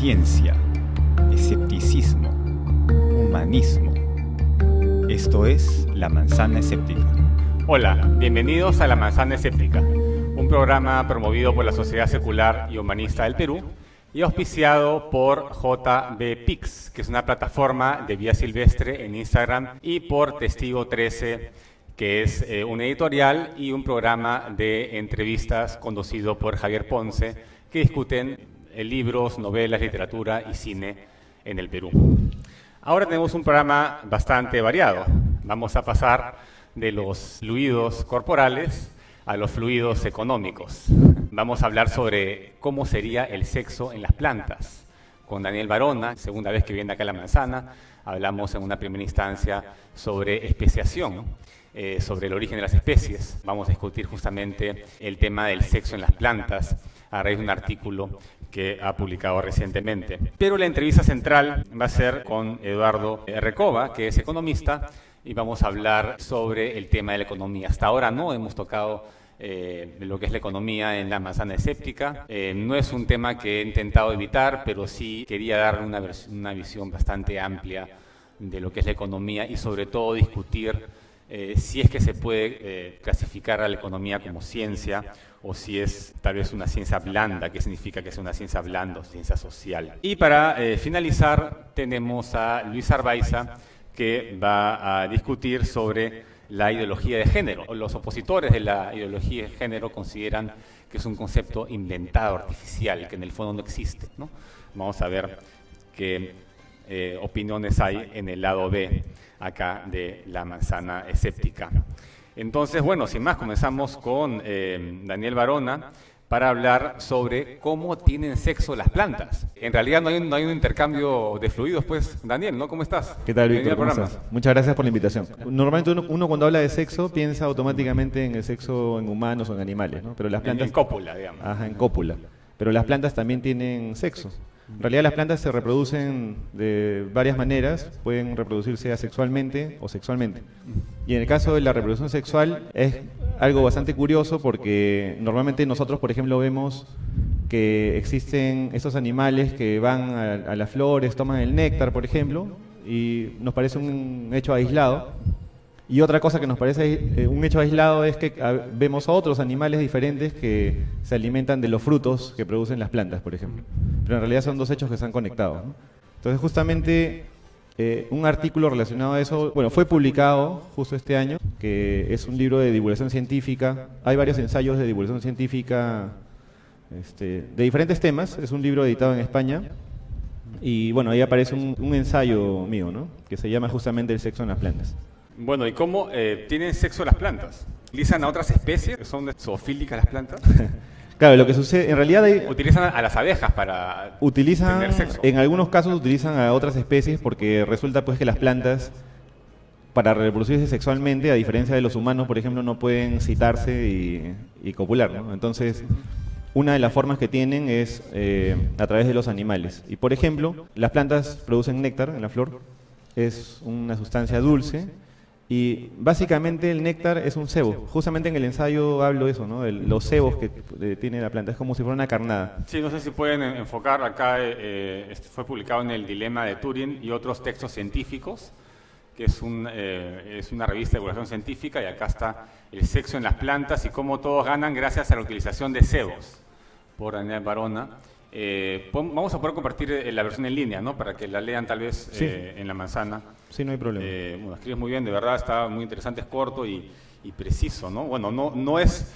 ciencia, escepticismo, humanismo. Esto es La Manzana Escéptica. Hola, bienvenidos a La Manzana Escéptica, un programa promovido por la Sociedad Secular y Humanista del Perú y auspiciado por JBPix, que es una plataforma de vía silvestre en Instagram, y por Testigo 13, que es eh, un editorial y un programa de entrevistas conducido por Javier Ponce, que discuten eh, libros, novelas, literatura y cine en el Perú. Ahora tenemos un programa bastante variado. Vamos a pasar de los fluidos corporales a los fluidos económicos. Vamos a hablar sobre cómo sería el sexo en las plantas. Con Daniel Barona, segunda vez que viene acá a la manzana, hablamos en una primera instancia sobre especiación. Eh, sobre el origen de las especies. Vamos a discutir justamente el tema del sexo en las plantas a raíz de un artículo que ha publicado recientemente. Pero la entrevista central va a ser con Eduardo Recova, que es economista, y vamos a hablar sobre el tema de la economía. Hasta ahora no hemos tocado eh, lo que es la economía en la manzana escéptica. Eh, no es un tema que he intentado evitar, pero sí quería darle una, una visión bastante amplia de lo que es la economía y sobre todo discutir eh, si es que se puede eh, clasificar a la economía como ciencia o si es tal vez una ciencia blanda, que significa que es una ciencia blanda o ciencia social. Y para eh, finalizar tenemos a Luis Arbaiza que va a discutir sobre la ideología de género. Los opositores de la ideología de género consideran que es un concepto inventado, artificial, que en el fondo no existe. ¿no? Vamos a ver qué opiniones hay en el lado B acá de la manzana escéptica. Entonces, bueno, sin más, comenzamos con eh, Daniel Barona para hablar sobre cómo tienen sexo las plantas. En realidad no hay, un, un intercambio de fluidos, pues, Daniel, ¿no? ¿Cómo estás? ¿Qué tal, Víctor? Muchas gracias por la invitación. Normalmente uno, cuando habla de sexo piensa automáticamente en el sexo en humanos o en animales, ¿no? Pero las plantas... En, cópula, digamos. Ajá, en cópula. Pero las plantas también tienen sexo. En realidad las plantas se reproducen de varias maneras, pueden reproducirse asexualmente o sexualmente. Y en el caso de la reproducción sexual es algo bastante curioso porque normalmente nosotros, por ejemplo, vemos que existen esos animales que van a, las flores, toman el néctar, por ejemplo, y nos parece un hecho aislado, y otra cosa que nos parece eh, un hecho aislado es que ah, vemos a otros animales diferentes que se alimentan de los frutos que producen las plantas, por ejemplo. Pero en realidad son dos hechos que están conectados. Entonces, justamente eh, un artículo relacionado a eso, bueno, fue publicado justo este año, que es un libro de divulgación científica. Hay varios ensayos de divulgación científica este, de diferentes temas. Es un libro editado en España. Y bueno, ahí aparece un, un ensayo mío, ¿no? Que se llama justamente El sexo en las plantas. Bueno, ¿y cómo eh, tienen sexo las plantas? ¿Utilizan a otras especies? ¿Son zoofílicas las plantas? Claro, lo que sucede, en realidad... utilizan a las abejas para utilizan, tener sexo. En algunos casos utilizan a otras especies porque resulta pues que las plantas para reproducirse sexualmente, a diferencia de los humanos, por ejemplo, no pueden citarse y, copular, ¿no? Entonces, una de las formas que tienen es eh, a través de los animales. Y por ejemplo, las plantas producen néctar en la flor, es una sustancia dulce, y básicamente el néctar es un cebo. Justamente en el ensayo hablo eso, ¿no? De los cebos que tiene la planta. Es como si fuera una carnada. Sí, no sé si pueden enfocar acá. Eh, este fue publicado en el Dilema de Turing y otros textos científicos, que es, un, eh, es una revista de divulgación científica. Y acá está el sexo en las plantas y cómo todos ganan gracias a la utilización de cebos por Daniel Barona. Eh, vamos a poder compartir eh, la versión en línea, ¿no? Para que la lean tal vez eh, en la manzana. Sí, no hay problema. bueno, escribes muy bien, de verdad, está muy interesante, es corto y, preciso, ¿no? Bueno, no, no es,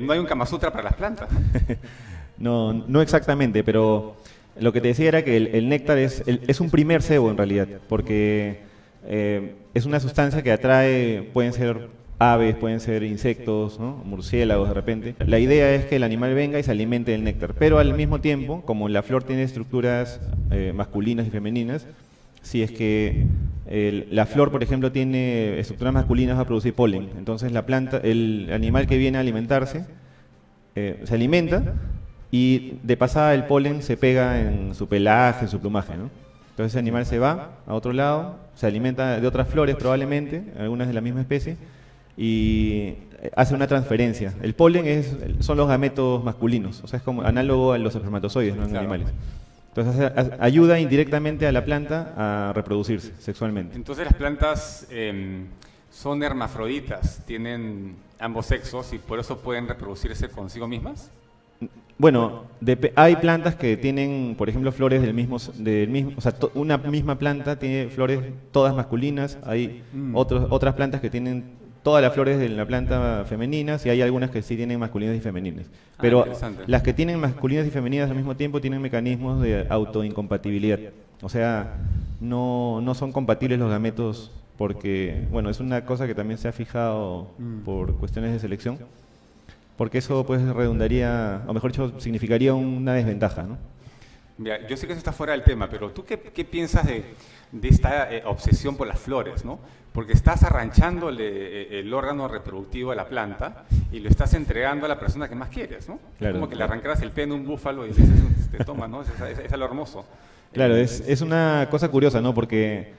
no hay un Kama Sutra para las plantas. no, no exactamente, pero lo que te decía era que el, néctar es, es un primer cebo en realidad, porque es una sustancia que atrae, pueden ser aves, pueden ser insectos, murciélagos de repente. La idea es que el animal venga y se alimente del néctar, pero al mismo tiempo, como la flor tiene estructuras eh, masculinas y femeninas, si es que la flor, por ejemplo, tiene estructuras masculinas va a producir polen. Entonces la planta, el animal que viene a alimentarse, eh, se alimenta y de pasada el polen se pega en su pelaje, en su plumaje. Entonces ese animal se va a otro lado, se alimenta de otras flores probablemente, algunas de la misma especie, y hace una transferencia. El polen es, son los gametos masculinos, o sea, es como análogo a los espermatozoides en animales. Entonces ayuda indirectamente a la planta a reproducirse sexualmente. Entonces las plantas em, son hermafroditas, tienen ambos sexos y por eso pueden reproducirse consigo mismas. Bueno, hay plantas que tienen, por ejemplo, flores del mismo, del mismo, o sea, to- una misma planta tiene flores todas masculinas, hay Mm. otros, otras plantas que tienen todas las flores de la planta femeninas y hay algunas que sí tienen masculinas y femeninas. Ah, Pero las que tienen masculinas y femeninas al mismo tiempo tienen mecanismos de autoincompatibilidad. O sea, no, no son compatibles los gametos porque, bueno, es una cosa que también se ha fijado Mm. por cuestiones de selección porque eso pues redundaría, o mejor dicho, significaría una desventaja, ¿no? Mira, yo sé que eso está fuera del tema, pero ¿tú qué, qué piensas de, de esta eh, obsesión por las flores? ¿no? Porque estás arranchándole eh, el órgano reproductivo a la planta y lo estás entregando a la persona que más quieres, ¿no? Claro. Como que le arrancaras el pene a un búfalo y dices, te toma, ¿no? Es, es, es lo hermoso. Claro, Eh, es, es una cosa curiosa, ¿no? Porque,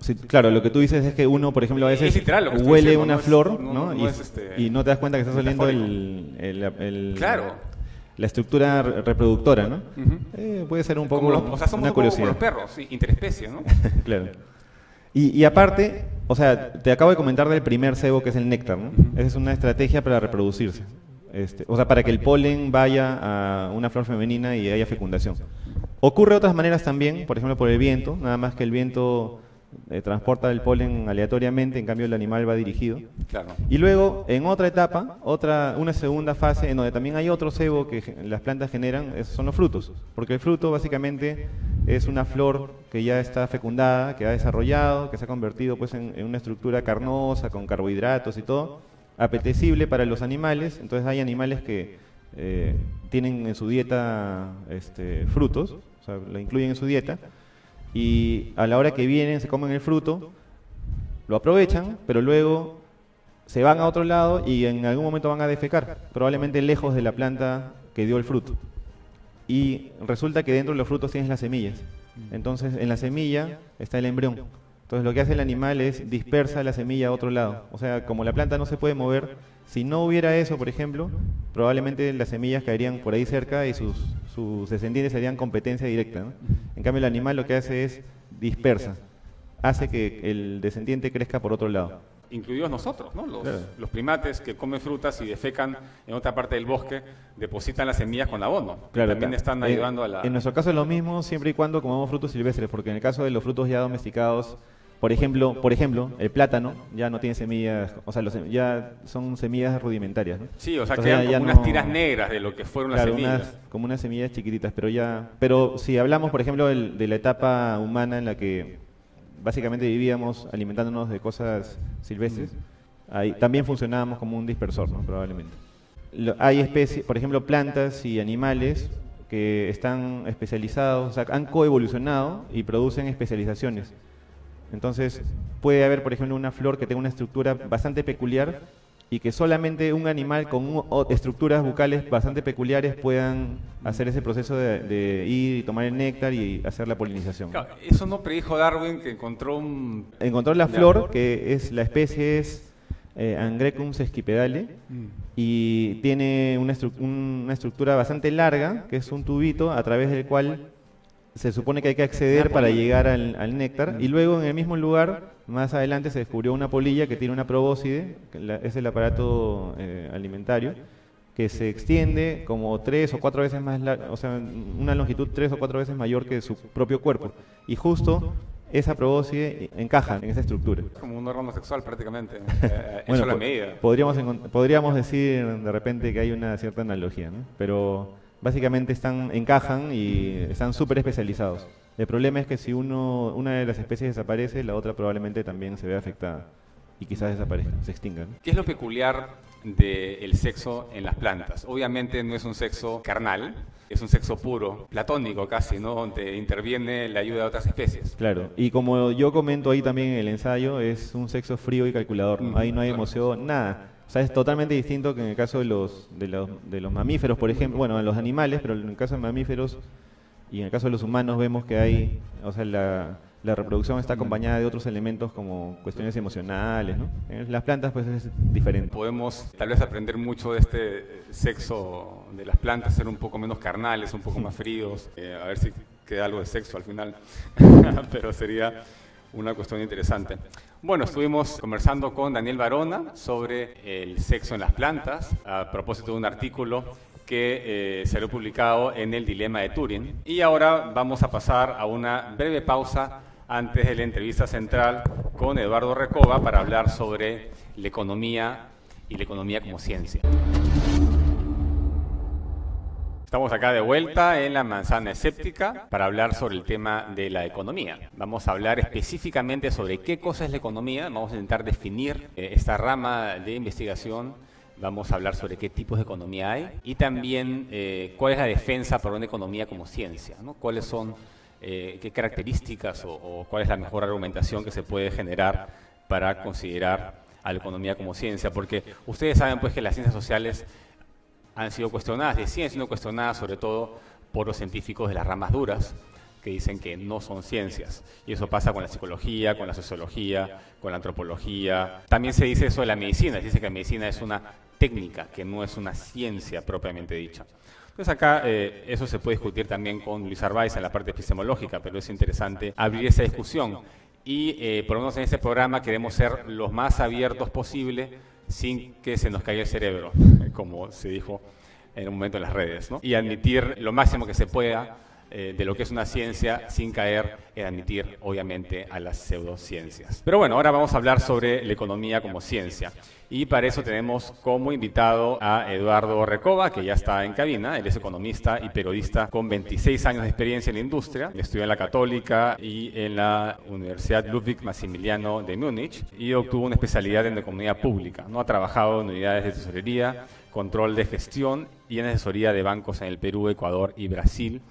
sí, claro, lo que tú dices es que uno, por ejemplo, a Es veces literal huele diciendo, una no es- flor, no- ¿no? no y, es, este, y no te das cuenta que está saliendo metafórico. el, el- el- Claro. La estructura re- reproductora, ¿no? Eh, puede ser un poco los, o sea, somos una un poco como curiosidad. los perros, sí, interespecie, ¿no? claro. Y, y aparte, o sea, te acabo de comentar del primer cebo que es el néctar, ¿no? Esa es una estrategia para reproducirse. Este, o sea, para que el polen vaya a una flor femenina y haya fecundación. Ocurre de otras maneras también, por ejemplo por el viento, nada más que el viento eh, transporta el polen aleatoriamente, en cambio el animal va dirigido. Claro. Y luego, en otra etapa, otra, una segunda fase, en donde también hay otro cebo que las plantas generan, son los frutos. Porque el fruto básicamente es una flor que ya está fecundada, que ha desarrollado, que se ha convertido pues, en, en una estructura carnosa, con carbohidratos y todo, apetecible para los animales. Entonces hay animales que eh, tienen en su dieta este, frutos, o sea, lo incluyen en su dieta, y a la hora que vienen se comen el fruto, lo aprovechan, pero luego se van a otro lado y en algún momento van a defecar, probablemente lejos de la planta que dio el fruto. Y resulta que dentro de los frutos tienes las semillas. Entonces, en la semilla está el embrión. Entonces, lo que hace el animal es dispersa la semilla a otro lado. O sea, como la planta no se puede mover, si no hubiera eso, por ejemplo, probablemente las semillas caerían por ahí cerca y sus, sus descendientes serían competencia directa. ¿no? En cambio, el animal lo que hace es dispersa, hace que el descendiente crezca por otro lado. incluidos nosotros, ¿no? Los, Claro. los primates que comen frutas y defecan en otra parte del bosque, depositan las semillas con abono. Claro, también ta- están eh, ayudando a la... En nuestro caso es lo mismo siempre y cuando comamos frutos silvestres, porque en el caso de los frutos ya domesticados, por ejemplo, por ejemplo, el plátano ya no tiene semillas, o sea, los ya son semillas rudimentarias, ¿no? Sí, o sea, Entonces quedan como unas no- tiras negras de lo que fueron Claro, las semillas. unas- como unas semillas chiquititas, pero ya, pero si hablamos, por ejemplo, del- de la etapa humana en la que básicamente vivíamos alimentándonos de cosas silvestres, ahí también funcionábamos como un dispersor, ¿no? probablemente. Lo- hay especies, por ejemplo, plantas y animales que están especializados, o sea, han coevolucionado y producen especializaciones. Entonces, puede haber, por ejemplo, una flor que tenga una estructura bastante peculiar y que solamente un animal con un- o- estructuras bucales bastante peculiares puedan hacer ese proceso de, de ir y tomar el néctar y hacer la polinización. Claro, eso no predijo Darwin que encontró un... Encontró la flor, que es la especie es eh, Angrecum sesquipedale, y tiene una, estru- un- una estructura bastante larga, que es un tubito a través del cual se supone que hay que acceder para llegar al, al néctar. Y luego en el mismo lugar, más adelante, se descubrió una polilla que tiene una probóscide, que la- es el aparato eh, alimentario, que se extiende como tres o cuatro veces más, o sea, una longitud tres o cuatro veces mayor que su propio cuerpo. Y justo esa probóscide encaja en esa estructura. como un órgano sexual prácticamente, eh, en Bueno, medida. Podríamos, podríamos decir de repente que hay una cierta analogía, ¿no? pero básicamente están, encajan y están súper especializados. El problema es que si uno, una de las especies desaparece, la otra probablemente también se vea afectada y quizás desaparezca, se extinga. ¿no? ¿Qué es lo peculiar del sexo en las plantas? Obviamente no es un sexo carnal, es un sexo puro, platónico casi, ¿no? Donde interviene la ayuda de otras especies. Claro, y como yo comento ahí también en el ensayo, es un sexo frío y calculador, ¿no? ahí no hay emoción, nada. O sea, es totalmente distinto que en el caso de los, de los, de los mamíferos, por ejemplo, bueno, en los animales, pero en el caso de mamíferos y en el caso de los humanos vemos que hay, o sea, la, la reproducción está acompañada de otros elementos como cuestiones emocionales, ¿no? En las plantas pues es diferente. Podemos tal vez aprender mucho de este sexo de las plantas, ser un poco menos carnales, un poco más fríos, eh, a ver si queda algo de sexo al final, pero sería una cuestión interesante. Bueno, estuvimos conversando con Daniel Barona sobre el sexo en las plantas, a propósito de un artículo que eh, salió publicado en el Dilema de Turing. Y ahora vamos a pasar a una breve pausa antes de la entrevista central con Eduardo Recoba para hablar sobre la economía y la economía como ciencia. Estamos acá de vuelta en la manzana escéptica para hablar sobre el tema de la economía. Vamos a hablar específicamente sobre qué cosa es la economía, vamos a intentar definir eh, esta rama de investigación, vamos a hablar sobre qué tipos de economía hay y también eh, cuál es la defensa por una economía como ciencia, cuáles son eh, qué características o, cuál es la mejor argumentación que se puede generar para considerar a la economía como ciencia, porque ustedes saben pues que las ciencias sociales han sido cuestionadas, y siguen siendo cuestionadas sobre todo por los científicos de las ramas duras, que dicen que no son ciencias. Y eso pasa con la psicología, con la sociología, con la antropología. También se dice eso de la medicina, se dice que la medicina es una técnica, que no es una ciencia propiamente dicha. Entonces acá eh, eso se puede discutir también con Luis Arbaiz en la parte epistemológica, pero es interesante abrir esa discusión. Y eh, por lo menos en este programa queremos ser los más abiertos posible sin que se nos caiga el cerebro, como se dijo en un momento en las redes, ¿no? y admitir lo máximo que se pueda eh, de lo que es una ciencia sin caer en admitir, obviamente, a las pseudociencias. Pero bueno, ahora vamos a hablar sobre la economía como ciencia. Y para eso tenemos como invitado a Eduardo Recoba, que ya está en cabina. Él es economista y periodista con 26 años de experiencia en la industria. Estudió en la Católica y en la Universidad Ludwig Maximiliano de Múnich y obtuvo una especialidad en economía pública. ¿no? Ha trabajado en unidades de tesorería, control de gestión y en asesoría de bancos en el Perú, Ecuador y Brasil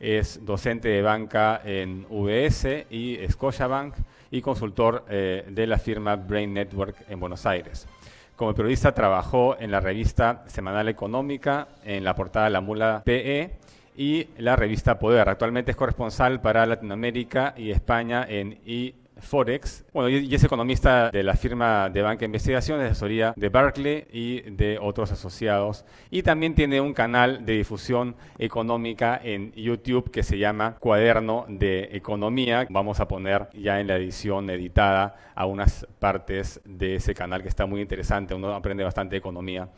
es docente de banca en UBS y Scotiabank y consultor eh, de la firma Brain Network en Buenos Aires. Como periodista trabajó en la revista Semanal Económica, en la portada La Mula PE y la revista Poder. Actualmente es corresponsal para Latinoamérica y España en I Forex. Bueno, y es economista de la firma de banca de investigación, asesoría de Berkeley y de otros asociados. Y también tiene un canal de difusión económica en YouTube que se llama Cuaderno de Economía. Vamos a poner ya en la edición editada a unas partes de ese canal que está muy interesante. Uno aprende bastante economía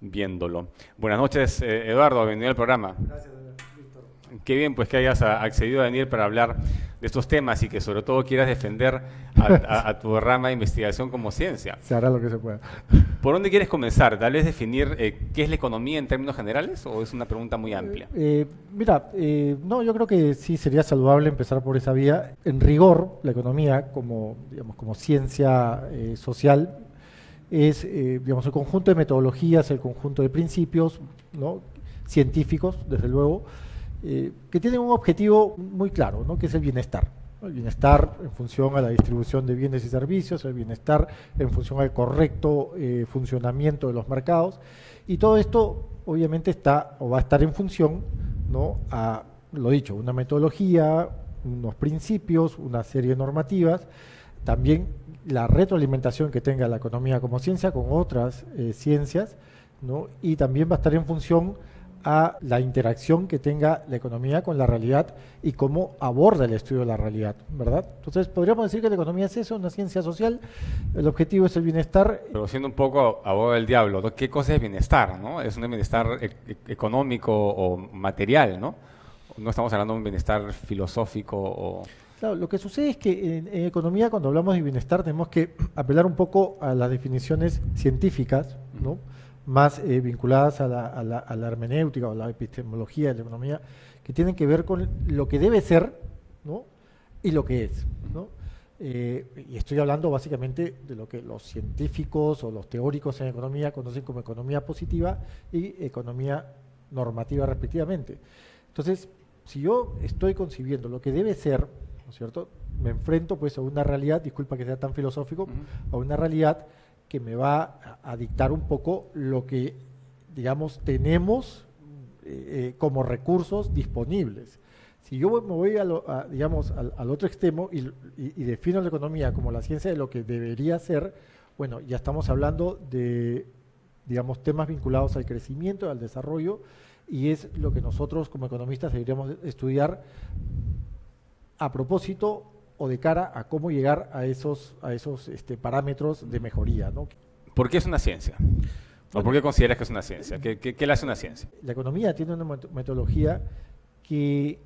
viéndolo. Buenas noches, eh, Eduardo. Bienvenido al programa. Gracias. Qué bien pues que hayas accedido a venir para hablar de estos temas y que sobre todo quieras defender a, tu rama de investigación como ciencia. Se hará lo que se pueda. ¿Por dónde quieres comenzar? ¿Tal vez definir eh, qué es la economía en términos generales o es una pregunta muy amplia? Eh, mira, eh, no, yo creo que sí sería saludable empezar por esa vía. En rigor, la economía como, digamos, como ciencia social es digamos, el conjunto de metodologías, el conjunto de principios ¿no? científicos, desde luego, eh, que tienen un objetivo muy claro, ¿no? que es el bienestar. El bienestar en función a la distribución de bienes y servicios, el bienestar en función al correcto eh, funcionamiento de los mercados. Y todo esto obviamente está o va a estar en función ¿no? a, lo dicho, una metodología, unos principios, una serie de normativas, también la retroalimentación que tenga la economía como ciencia con otras eh, ciencias, ¿no? y también va a estar en función a la interacción que tenga la economía con la realidad y cómo aborda el estudio de la realidad, ¿verdad? Entonces, podríamos decir que la economía es eso, una ciencia social, el objetivo es el bienestar. Pero siendo un poco abogado del diablo, ¿qué cosa es bienestar, no? ¿Es un bienestar e-, e-, económico o material, no? No estamos hablando de un bienestar filosófico o... Claro, lo que sucede es que en, economía, cuando hablamos de bienestar, tenemos que apelar un poco a las definiciones científicas, ¿no? Más eh, vinculadas a la, a, la, a la, hermenéutica o la epistemología de la economía, que tienen que ver con lo que debe ser ¿no? y lo que es. ¿no? Eh, y estoy hablando básicamente de lo que los científicos o los teóricos en economía conocen como economía positiva y economía normativa respectivamente. Entonces, si yo estoy concibiendo lo que debe ser, ¿no es cierto? Me enfrento pues a una realidad, disculpa que sea tan filosófico, a una realidad que me va a, dictar un poco lo que, digamos, tenemos eh, eh, como recursos disponibles. Si yo me voy a digamos, al, otro extremo y, defino la economía como la ciencia de lo que debería ser, bueno, ya estamos hablando de, digamos, temas vinculados al crecimiento, al desarrollo, y es lo que nosotros como economistas deberíamos estudiar a propósito o de cara a cómo llegar a esos, a esos este, parámetros de mejoría. ¿no? ¿Por qué es una ciencia? ¿O por qué consideras que es una ciencia? ¿Qué, qué, le hace una ciencia? La economía tiene una metodología que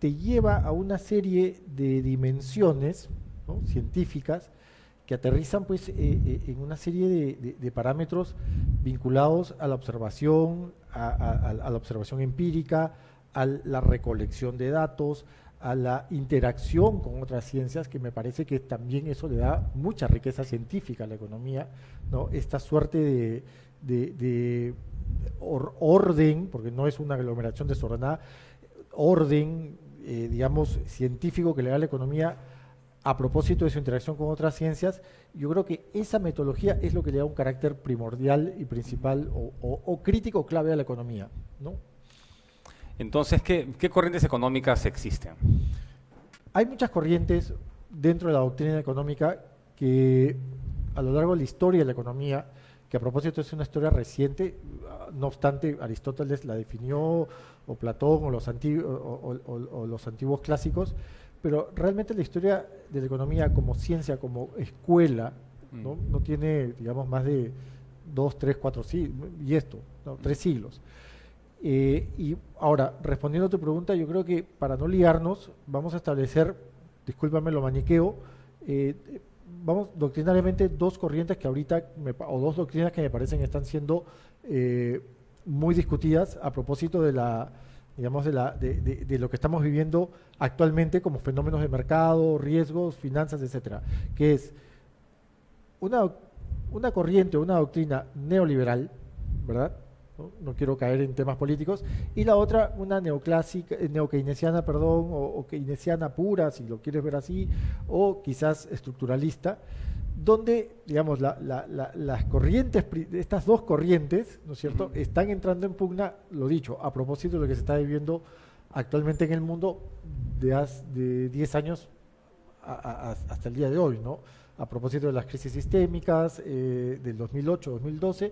te lleva a una serie de dimensiones científicas que aterrizan pues eh, eh, en una serie de, parámetros vinculados a la observación, a, la observación empírica, a la recolección de datos, a la interacción con otras ciencias, que me parece que también eso le da mucha riqueza científica a la economía, ¿no? esta suerte de, orden, porque no es una aglomeración desordenada, orden, eh, digamos, científico que le da la economía a propósito de su interacción con otras ciencias, yo creo que esa metodología es lo que le da un carácter primordial y principal o, crítico clave a la economía. ¿no? Entonces, ¿qué, corrientes económicas existen? Hay muchas corrientes dentro de la doctrina económica que a lo largo de la historia de la economía, que a propósito es una historia reciente, no obstante Aristóteles la definió, o Platón, o los, o, los antiguos clásicos, pero realmente la historia de la economía como ciencia, como escuela, no, mm. no tiene, digamos, más de dos, tres, cuatro siglos, y esto, tres siglos. Eh, y ahora, respondiendo a tu pregunta, yo creo que para no liarnos, vamos a establecer, discúlpame lo maniqueo, eh, vamos doctrinariamente dos corrientes que ahorita, o dos doctrinas que me parecen están siendo eh, muy discutidas a propósito de la digamos, de, la, de, de, lo que estamos viviendo actualmente como fenómenos de mercado, riesgos, finanzas, etcétera, que es una, una corriente, una doctrina neoliberal, ¿verdad? ¿No? quiero caer en temas políticos, y la otra, una neoclásica, eh, neokeynesiana, perdón, o, keynesiana pura, si lo quieres ver así, o quizás estructuralista, donde, digamos, las corrientes, estas dos corrientes, ¿no es cierto?, están entrando en pugna, lo dicho, a propósito de lo que se está viviendo actualmente en el mundo de, de 10 años hasta el día de hoy, ¿no? A propósito de las crisis sistémicas eh, del 2008-2012,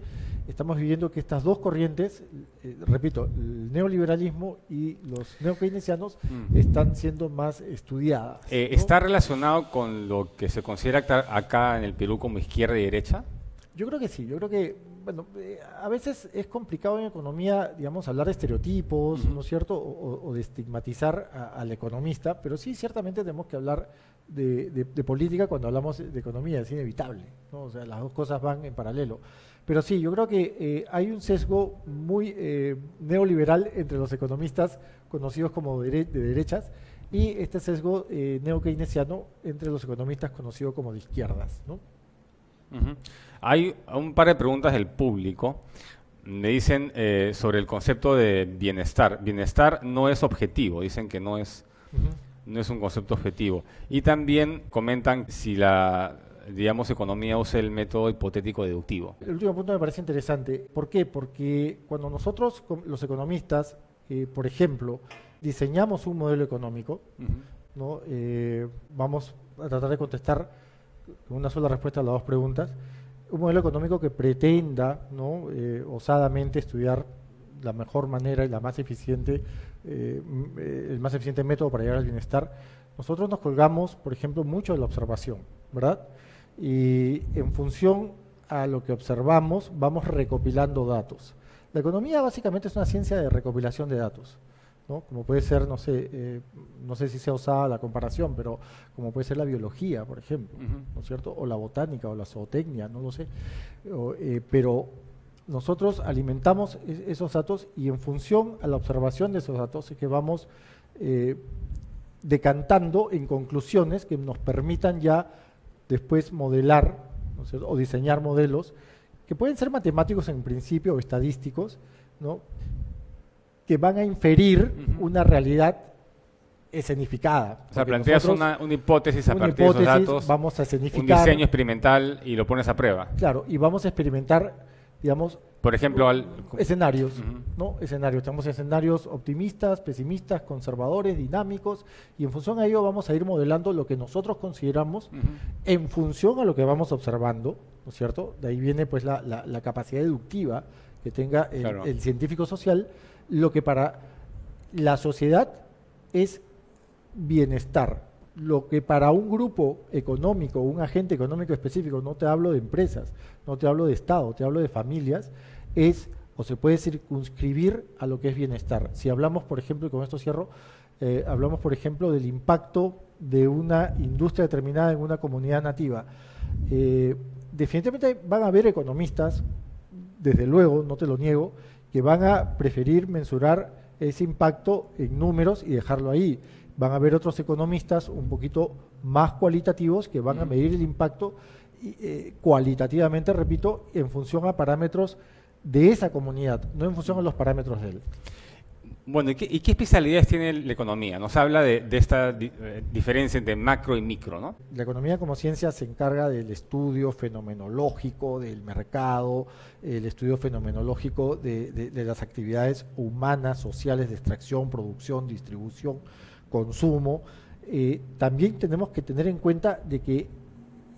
estamos viviendo que estas dos corrientes, eh, repito, el neoliberalismo y los neokeynesianos mm. están siendo más estudiadas. Eh, ¿Está relacionado con lo que se considera acá en el Perú como izquierda y derecha? Yo creo que sí, yo creo que, bueno, a veces es complicado en economía, digamos, hablar de estereotipos, ¿no es cierto?, o, de estigmatizar al economista, pero sí, ciertamente tenemos que hablar de, política cuando hablamos de economía, es inevitable, ¿no? o sea, las dos cosas van en paralelo. Pero sí, yo creo que eh, hay un sesgo muy eh, neoliberal entre los economistas conocidos como de, derechas y este sesgo eh, neokeynesiano entre los economistas conocidos como de izquierdas. ¿no? Hay un par de preguntas del público. Me dicen eh, sobre el concepto de bienestar. Bienestar no es objetivo, dicen que no es no es un concepto objetivo. Y también comentan si la digamos, economía usa el método hipotético deductivo. El último punto me parece interesante. ¿Por qué? Porque cuando nosotros, los economistas, eh, por ejemplo, diseñamos un modelo económico, ¿no? Eh, vamos a tratar de contestar con una sola respuesta a las dos preguntas, un modelo económico que pretenda ¿no? Eh, osadamente estudiar la mejor manera y la más eficiente, eh, el más eficiente método para llegar al bienestar, nosotros nos colgamos, por ejemplo, mucho de la observación, ¿verdad? Y en función a lo que observamos, vamos recopilando datos. La economía básicamente es una ciencia de recopilación de datos. ¿no? como puede ser, no sé, eh, no sé si se usada la comparación, pero como puede ser la biología, por ejemplo, ¿no es cierto? O la botánica o la zootecnia, no lo sé. Eh, pero nosotros alimentamos esos datos y en función a la observación de esos datos es que vamos eh, decantando en conclusiones que nos permitan ya después modelar o diseñar modelos que pueden ser matemáticos en principio o estadísticos, ¿no? que van a inferir una realidad escenificada. O sea, planteas una, hipótesis a partir de esos datos, vamos a escenificar, un diseño experimental y lo pones a prueba. Claro, y vamos a experimentar digamos, Por ejemplo, al, escenarios. ¿no? Escenarios. Tenemos escenarios optimistas, pesimistas, conservadores, dinámicos, y en función a ello vamos a ir modelando lo que nosotros consideramos en función a lo que vamos observando, ¿no es cierto? De ahí viene pues la, la- la capacidad deductiva que tenga el, Claro. el científico social, lo que para la sociedad es bienestar. Lo que para un grupo económico, un agente económico específico, no te hablo de empresas, no te hablo de Estado, te hablo de familias, es o se puede circunscribir a lo que es bienestar. Si hablamos, por ejemplo, y con esto cierro, eh, hablamos, por ejemplo, del impacto de una industria determinada en una comunidad nativa. Eh, definitivamente van a haber economistas, desde luego, no te lo niego, que van a preferir mensurar ese impacto en números y dejarlo ahí. Van a haber otros economistas un poquito más cualitativos que van a medir el impacto eh, cualitativamente, repito, en función a parámetros de esa comunidad, no en función a los parámetros de él. Bueno, ¿y qué, y qué especialidades tiene la economía? Nos habla de, de esta di- eh, diferencia entre macro y micro, ¿no? La economía como ciencia se encarga del estudio fenomenológico del mercado, el estudio fenomenológico de, de- de las actividades humanas, sociales de extracción, producción, distribución, consumo. Eh, también tenemos que tener en cuenta de que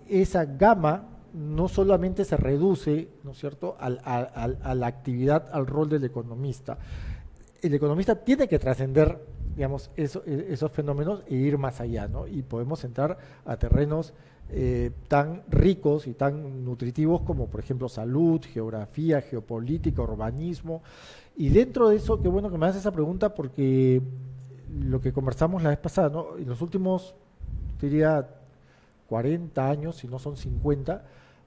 esa gama no solamente se reduce, ¿no es cierto?, al- a la actividad, al rol del economista. El economista tiene que trascender, digamos, e- esos fenómenos e ir más allá, ¿no? Y podemos entrar a terrenos eh, tan ricos y tan nutritivos como, por ejemplo, salud, geografía, geopolítica, urbanismo. Y dentro de eso, qué bueno que me haces esa pregunta porque lo que conversamos la vez pasada, ¿no? En los últimos, diría, 40 años, si no son 50,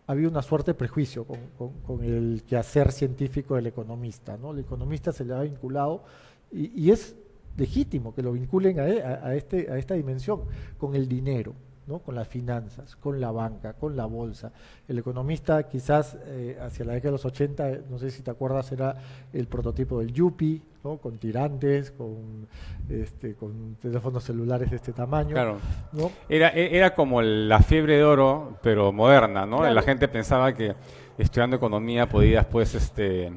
había una suerte de prejuicio con, el quehacer científico del economista. ¿no? El economista se le ha vinculado y, es legítimo que lo vinculen e- a- a este, a esta dimensión, con el dinero, ¿no? con las finanzas, con la banca, con la bolsa. El economista quizás eh, hacia la década de los 80, eh, no sé si te acuerdas, era el prototipo del Yuppie, ¿no? con tirantes, con, este, con teléfonos celulares de este tamaño. Claro. ¿no? Era, e- era como la fiebre de oro, pero moderna, ¿no? Claro. La gente pensaba que estudiando economía podías, pues, este,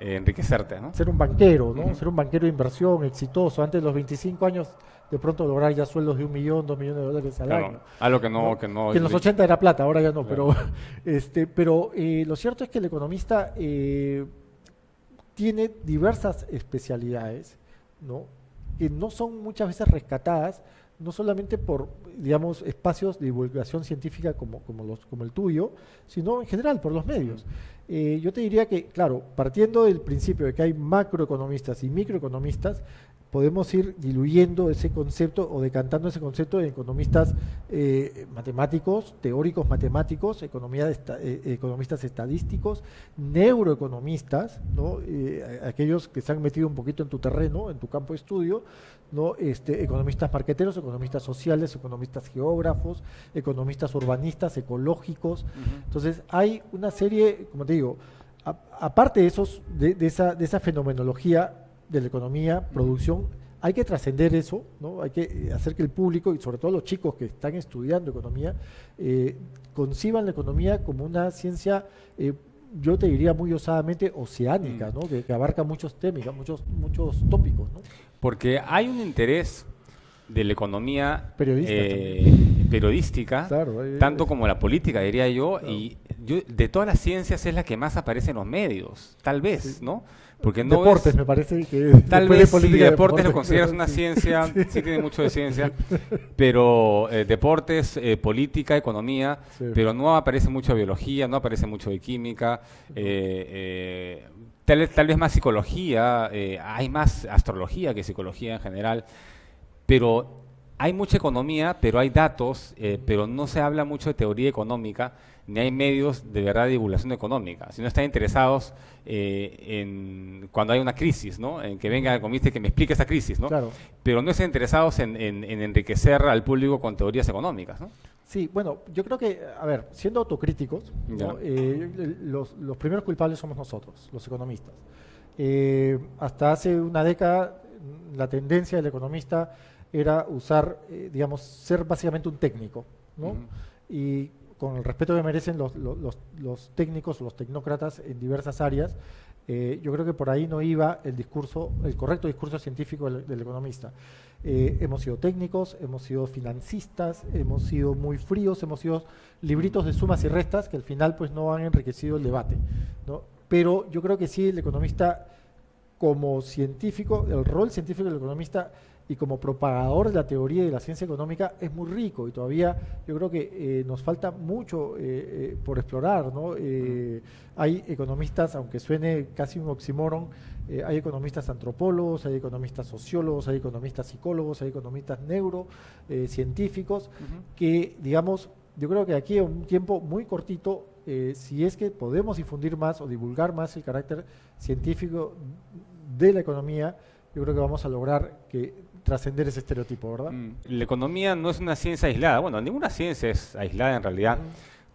enriquecerte, ¿no? ser un banquero, ¿no? Ser un banquero de inversión exitoso. Antes de los 25 años, de pronto lograr ya sueldos de un millón, dos millones de dólares al Claro, año. algo que no... ¿no? Que, no Que en los 80 era plata, ahora ya no, Claro. pero, este, pero eh, lo cierto es que el economista eh, tiene diversas especialidades, ¿no? Que no son muchas veces rescatadas, no solamente por, digamos, espacios de divulgación científica como, como, los, como el tuyo, sino en general por los medios. Eh, yo te diría que, claro, partiendo del principio de que hay macroeconomistas y microeconomistas, podemos ir diluyendo ese concepto o decantando ese concepto de economistas eh, matemáticos, teóricos matemáticos, economía de esta- eh, economistas estadísticos, neuroeconomistas, ¿no? Eh, aquellos que se han metido un poquito en tu terreno, en tu campo de estudio, ¿no? este, economistas marqueteros, economistas sociales, economistas geógrafos, economistas urbanistas, ecológicos. Entonces hay una serie, como te digo, a- aparte de, esos, de, de esa, de esa fenomenología de la economía, producción, hay que trascender eso, ¿no? hay que eh, hacer que el público y sobre todo los chicos que están estudiando economía eh, conciban la economía como una ciencia, eh, yo te diría muy osadamente oceánica. ¿no? que, que abarca muchos temas, muchos, muchos tópicos. ¿no? Porque hay un interés de la economía Periodista eh, periodística, Claro, tanto como la política, diría yo, Claro. y yo, de todas las ciencias es la que más aparece en los medios, tal vez, Sí. ¿no? Porque no deportes, es- me parece que... Tal después de vez si deportes lo consideras una ciencia, sí. tiene mucho de ciencia, pero eh, deportes, eh, política, economía, Sí. pero no aparece mucho de biología, no aparece mucho de química, eh, eh, tal, vez- tal vez más psicología, hay más astrología que psicología en general, pero hay mucha economía, pero hay datos, eh, pero no se habla mucho de teoría económica, ni hay medios de verdad de divulgación económica. Si no están interesados eh, en cuando hay una crisis, ¿no? En que venga el economista y que me explique esa crisis, ¿no? Claro. Pero no están interesados en, en- en enriquecer al público con teorías económicas, ¿no? Sí, bueno, yo creo que, a ver, siendo autocríticos. Eh, los, los primeros culpables somos nosotros, los economistas. Hasta hace una década, la tendencia del economista era usar, eh, digamos, ser básicamente un técnico, ¿no? Ujú. Y con el respeto que merecen los, los, los, los técnicos, los tecnócratas en diversas áreas, eh, yo creo que por ahí no iba el discurso, el correcto discurso científico del, del economista. Eh, hemos sido técnicos, hemos sido financistas, hemos sido muy fríos, hemos sido libritos de sumas y restas que al final pues no han enriquecido el debate. ¿no? Pero yo creo que sí, el economista como científico, el rol científico del economista y como propagador de la teoría y de la ciencia económica es muy rico y todavía yo creo que eh, nos falta mucho eh, eh, por explorar. ¿no? Hay economistas, aunque suene casi un oxímoron, hay economistas antropólogos, hay economistas sociólogos, hay economistas psicólogos, hay economistas neurocientíficos que, digamos, yo creo que aquí a un tiempo muy cortito, eh, si es que podemos difundir más o divulgar más el carácter científico de la economía, yo creo que vamos a lograr que trascender ese estereotipo, ¿verdad? Mm, La economía no es una ciencia aislada. Bueno, ninguna ciencia es aislada en realidad.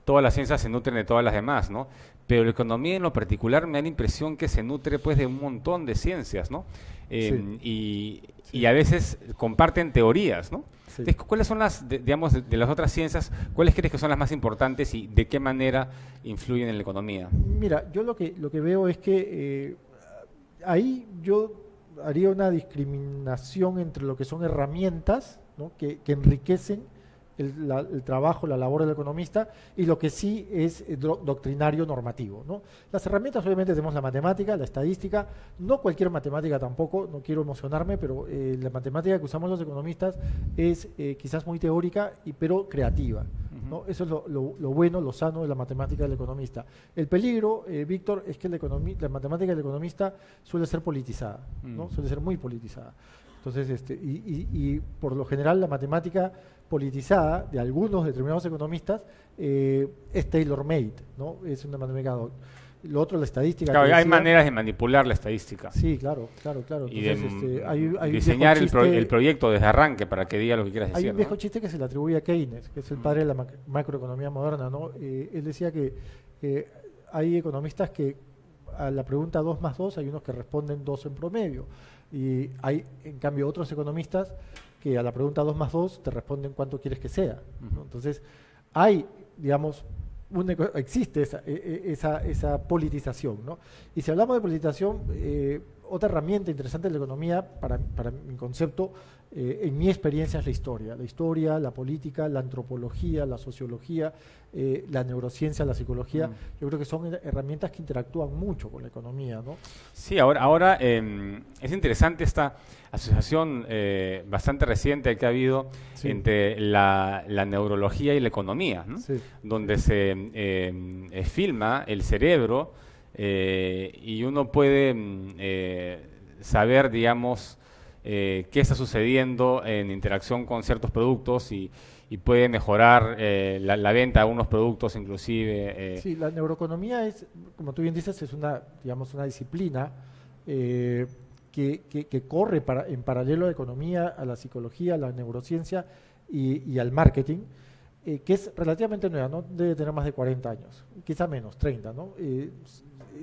Todas las ciencias se nutren de todas las demás, ¿no? Pero la economía en lo particular me da la impresión que se nutre pues de un montón de ciencias, ¿no? Eh, y, y a veces comparten teorías, ¿no? Sí. Entonces, ¿Cuáles son las, de- digamos, de, de las otras ciencias, cuáles crees que son las más importantes y de qué manera influyen en la economía? Mira, yo lo que, lo que veo es que eh, ahí yo haría una discriminación entre lo que son herramientas ¿no? que, que enriquecen el, la- el trabajo, la labor del economista y lo que sí es eh, do- doctrinario normativo. ¿no? Las herramientas obviamente tenemos la matemática, la estadística, no cualquier matemática tampoco, no quiero emocionarme, pero eh, la matemática que usamos los economistas es eh, quizás muy teórica, y, pero creativa. ¿no? Eso es lo, lo- lo bueno, lo sano de la matemática del economista. El peligro, eh, Víctor, es que la, la matemática del economista suele ser politizada, ¿no? Mm. suele ser muy politizada. Entonces, este, y, y- y por lo general la matemática politizada de algunos determinados economistas eh, es tailor-made, ¿no? Es una matemática... Lo otro, la estadística. Claro, hay decía- maneras de manipular la estadística Sí, claro, claro, claro. y de Entonces, este, hay- hay diseñar el, pro- el proyecto desde arranque para que diga lo que quieras hay decir. un viejo ¿no? chiste que se le atribuye a Keynes, que es el Mm. padre de la mac- macroeconomía moderna, ¿no? Eh, él decía que eh, hay economistas que a la pregunta 2 más 2 hay unos que responden 2 en promedio. Y hay, en cambio, otros economistas que a la pregunta 2 más 2 te responden cuánto quieres que sea. ¿no? Entonces, hay, digamos, existe esa, e- e- esa, esa politización. ¿no? Y si hablamos de politización, eh, otra herramienta interesante de la economía, para, para mi concepto, eh, en mi experiencia, es la historia. La historia, la política, la antropología, la sociología, eh, la neurociencia, la psicología, Mm. yo creo que son her- herramientas que interactúan mucho con la economía. ¿no? Sí, ahora, ahora eh, es interesante esta asociación eh, bastante reciente que ha habido Sí. entre la, la neurología y la economía, ¿no? Sí. donde se eh, filma el cerebro eh, y uno puede mm, eh, saber, digamos, eh, qué está sucediendo en interacción con ciertos productos y, y puede mejorar eh, la, la venta de algunos productos inclusive. eh, Sí, la neuroeconomía es, como tú bien dices, es una, digamos, una disciplina eh, que, que- que corre para, en paralelo a la economía, a la psicología, a la neurociencia y, al marketing, que es relativamente nueva, no debe tener más de 40 años, quizá menos, 30, ¿no? Eh,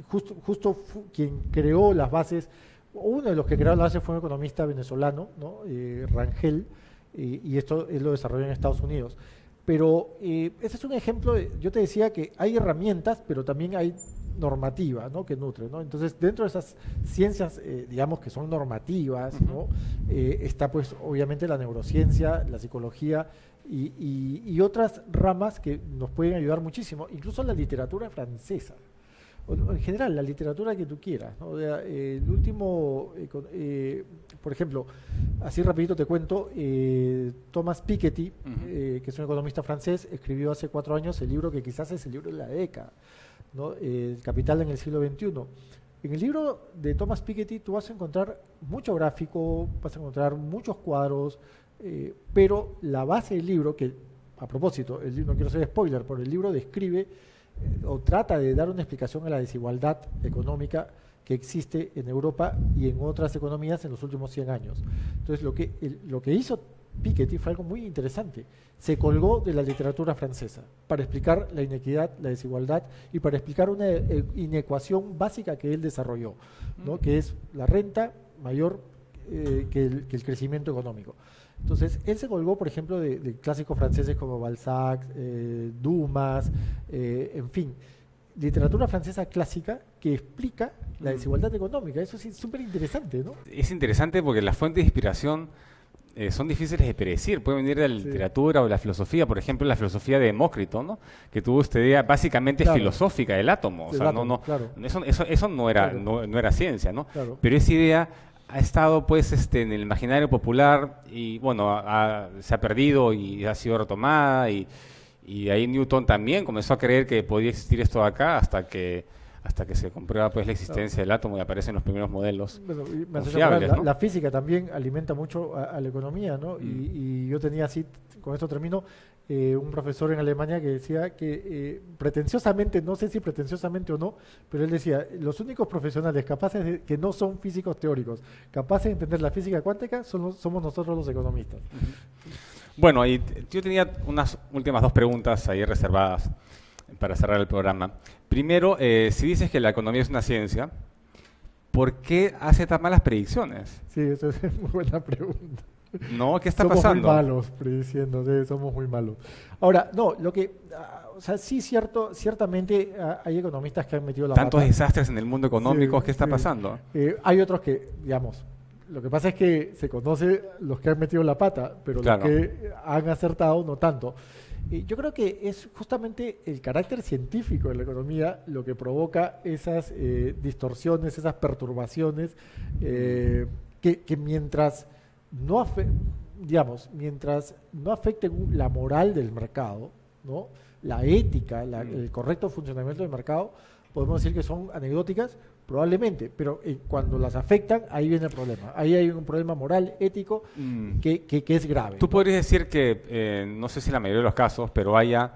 justo justo quien creó las bases, uno de los que creó las bases fue un economista venezolano, ¿no? Eh, Rangel, y- y esto él lo desarrolló en Estados Unidos. Pero eh, ese es un ejemplo, de- yo te decía que hay herramientas, pero también hay normativa ¿no? que nutre. ¿no? Entonces, dentro de esas ciencias, eh, digamos, que son normativas, ¿no? Eh, está pues obviamente la neurociencia, la psicología y, y- y otras ramas que nos pueden ayudar muchísimo, incluso la literatura francesa. O- en general, la literatura que tú quieras. ¿no? O sea, eh, el último, eh, eh, por ejemplo, así rapidito te cuento, eh, Thomas Piketty, que es un economista francés, escribió hace cuatro años el libro que quizás es el libro de la década, ¿no? El capital en el siglo XXI. En el libro de Thomas Piketty tú vas a encontrar mucho gráfico, vas a encontrar muchos cuadros, pero la base del libro, que a propósito, el, no quiero ser spoiler, pero el libro describe o trata de dar una explicación a la desigualdad económica que existe en Europa y en otras economías en los últimos 100 años. Entonces, lo que, el- lo que hizo Piketty fue algo muy interesante. Se colgó de la literatura francesa para explicar la inequidad, la desigualdad y para explicar una eh, inecuación básica que él desarrolló, ¿no? que es la renta mayor eh, que, el, que, el, crecimiento económico. Entonces, él se colgó, por ejemplo, de, de clásicos franceses como Balzac, eh, Dumas, eh, en fin, literatura francesa clásica que explica la desigualdad económica. Eso es súper interesante, ¿no? Es interesante porque la fuente de inspiración eh, son difíciles de predecir. Puede venir de la literatura o de la filosofía. Por ejemplo, la filosofía de Demócrito, ¿no? que tuvo esta idea básicamente filosófica del átomo. O sea, no, no, eso, eso, eso, no, era, no, era ciencia, ¿no? Pero esa idea ha estado pues este en el imaginario popular y bueno se ha perdido y ha sido retomada y, y ahí Newton también comenzó a creer que podía existir esto acá hasta que hasta que se comprueba pues la existencia del átomo y aparecen los primeros modelos la, física también alimenta mucho a, la economía, ¿no? Y, mm. y, yo tenía así, con esto termino, eh, un profesor en Alemania que decía que eh, pretenciosamente, no sé si pretenciosamente o no, pero él decía, los únicos profesionales capaces de, que no son físicos teóricos, capaces de entender la física cuántica, son somos nosotros los economistas. Bueno, y yo tenía unas últimas dos preguntas ahí reservadas para cerrar el programa. Primero, eh, si dices que la economía es una ciencia, ¿por qué hace tan malas predicciones? Sí, esa es una buena pregunta. No, ¿qué está pasando? Somos muy malos prediciendo, somos muy malos. Ahora, no, lo que, ah, o sea, sí cierto, ciertamente ah, hay economistas que han metido la Tantos desastres en el mundo económico, ¿qué está pasando? Eh, hay otros que, digamos, lo que pasa es que se conoce los que han metido la pata, pero los que han acertado no tanto yo creo que es justamente el carácter científico de la economía lo que provoca esas eh, distorsiones, esas perturbaciones, eh, que, mientras no digamos, mientras no afecten la moral del mercado, ¿no? la ética, el correcto funcionamiento del mercado, podemos decir que son anecdóticas, Probablemente, pero eh, cuando las afectan, ahí viene el problema. Ahí hay un problema moral, ético, mm. que, que, es grave. Tú podrías decir que, eh, no sé si en la mayoría de los casos, pero haya,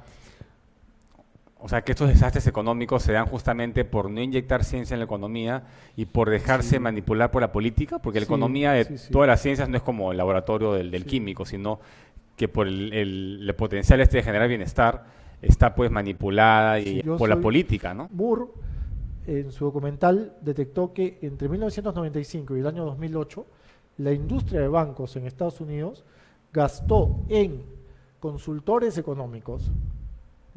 o sea, que estos desastres económicos se dan justamente por no inyectar ciencia en la economía y por dejarse manipular por la política, porque la economía de todas las ciencias no es como el laboratorio del, del químico, sino que por el, el, potencial este de generar bienestar está pues manipulada y por la política, ¿no? Moore en su documental detectó que entre 1995 y el año 2008 la industria de bancos en Estados Unidos gastó en consultores económicos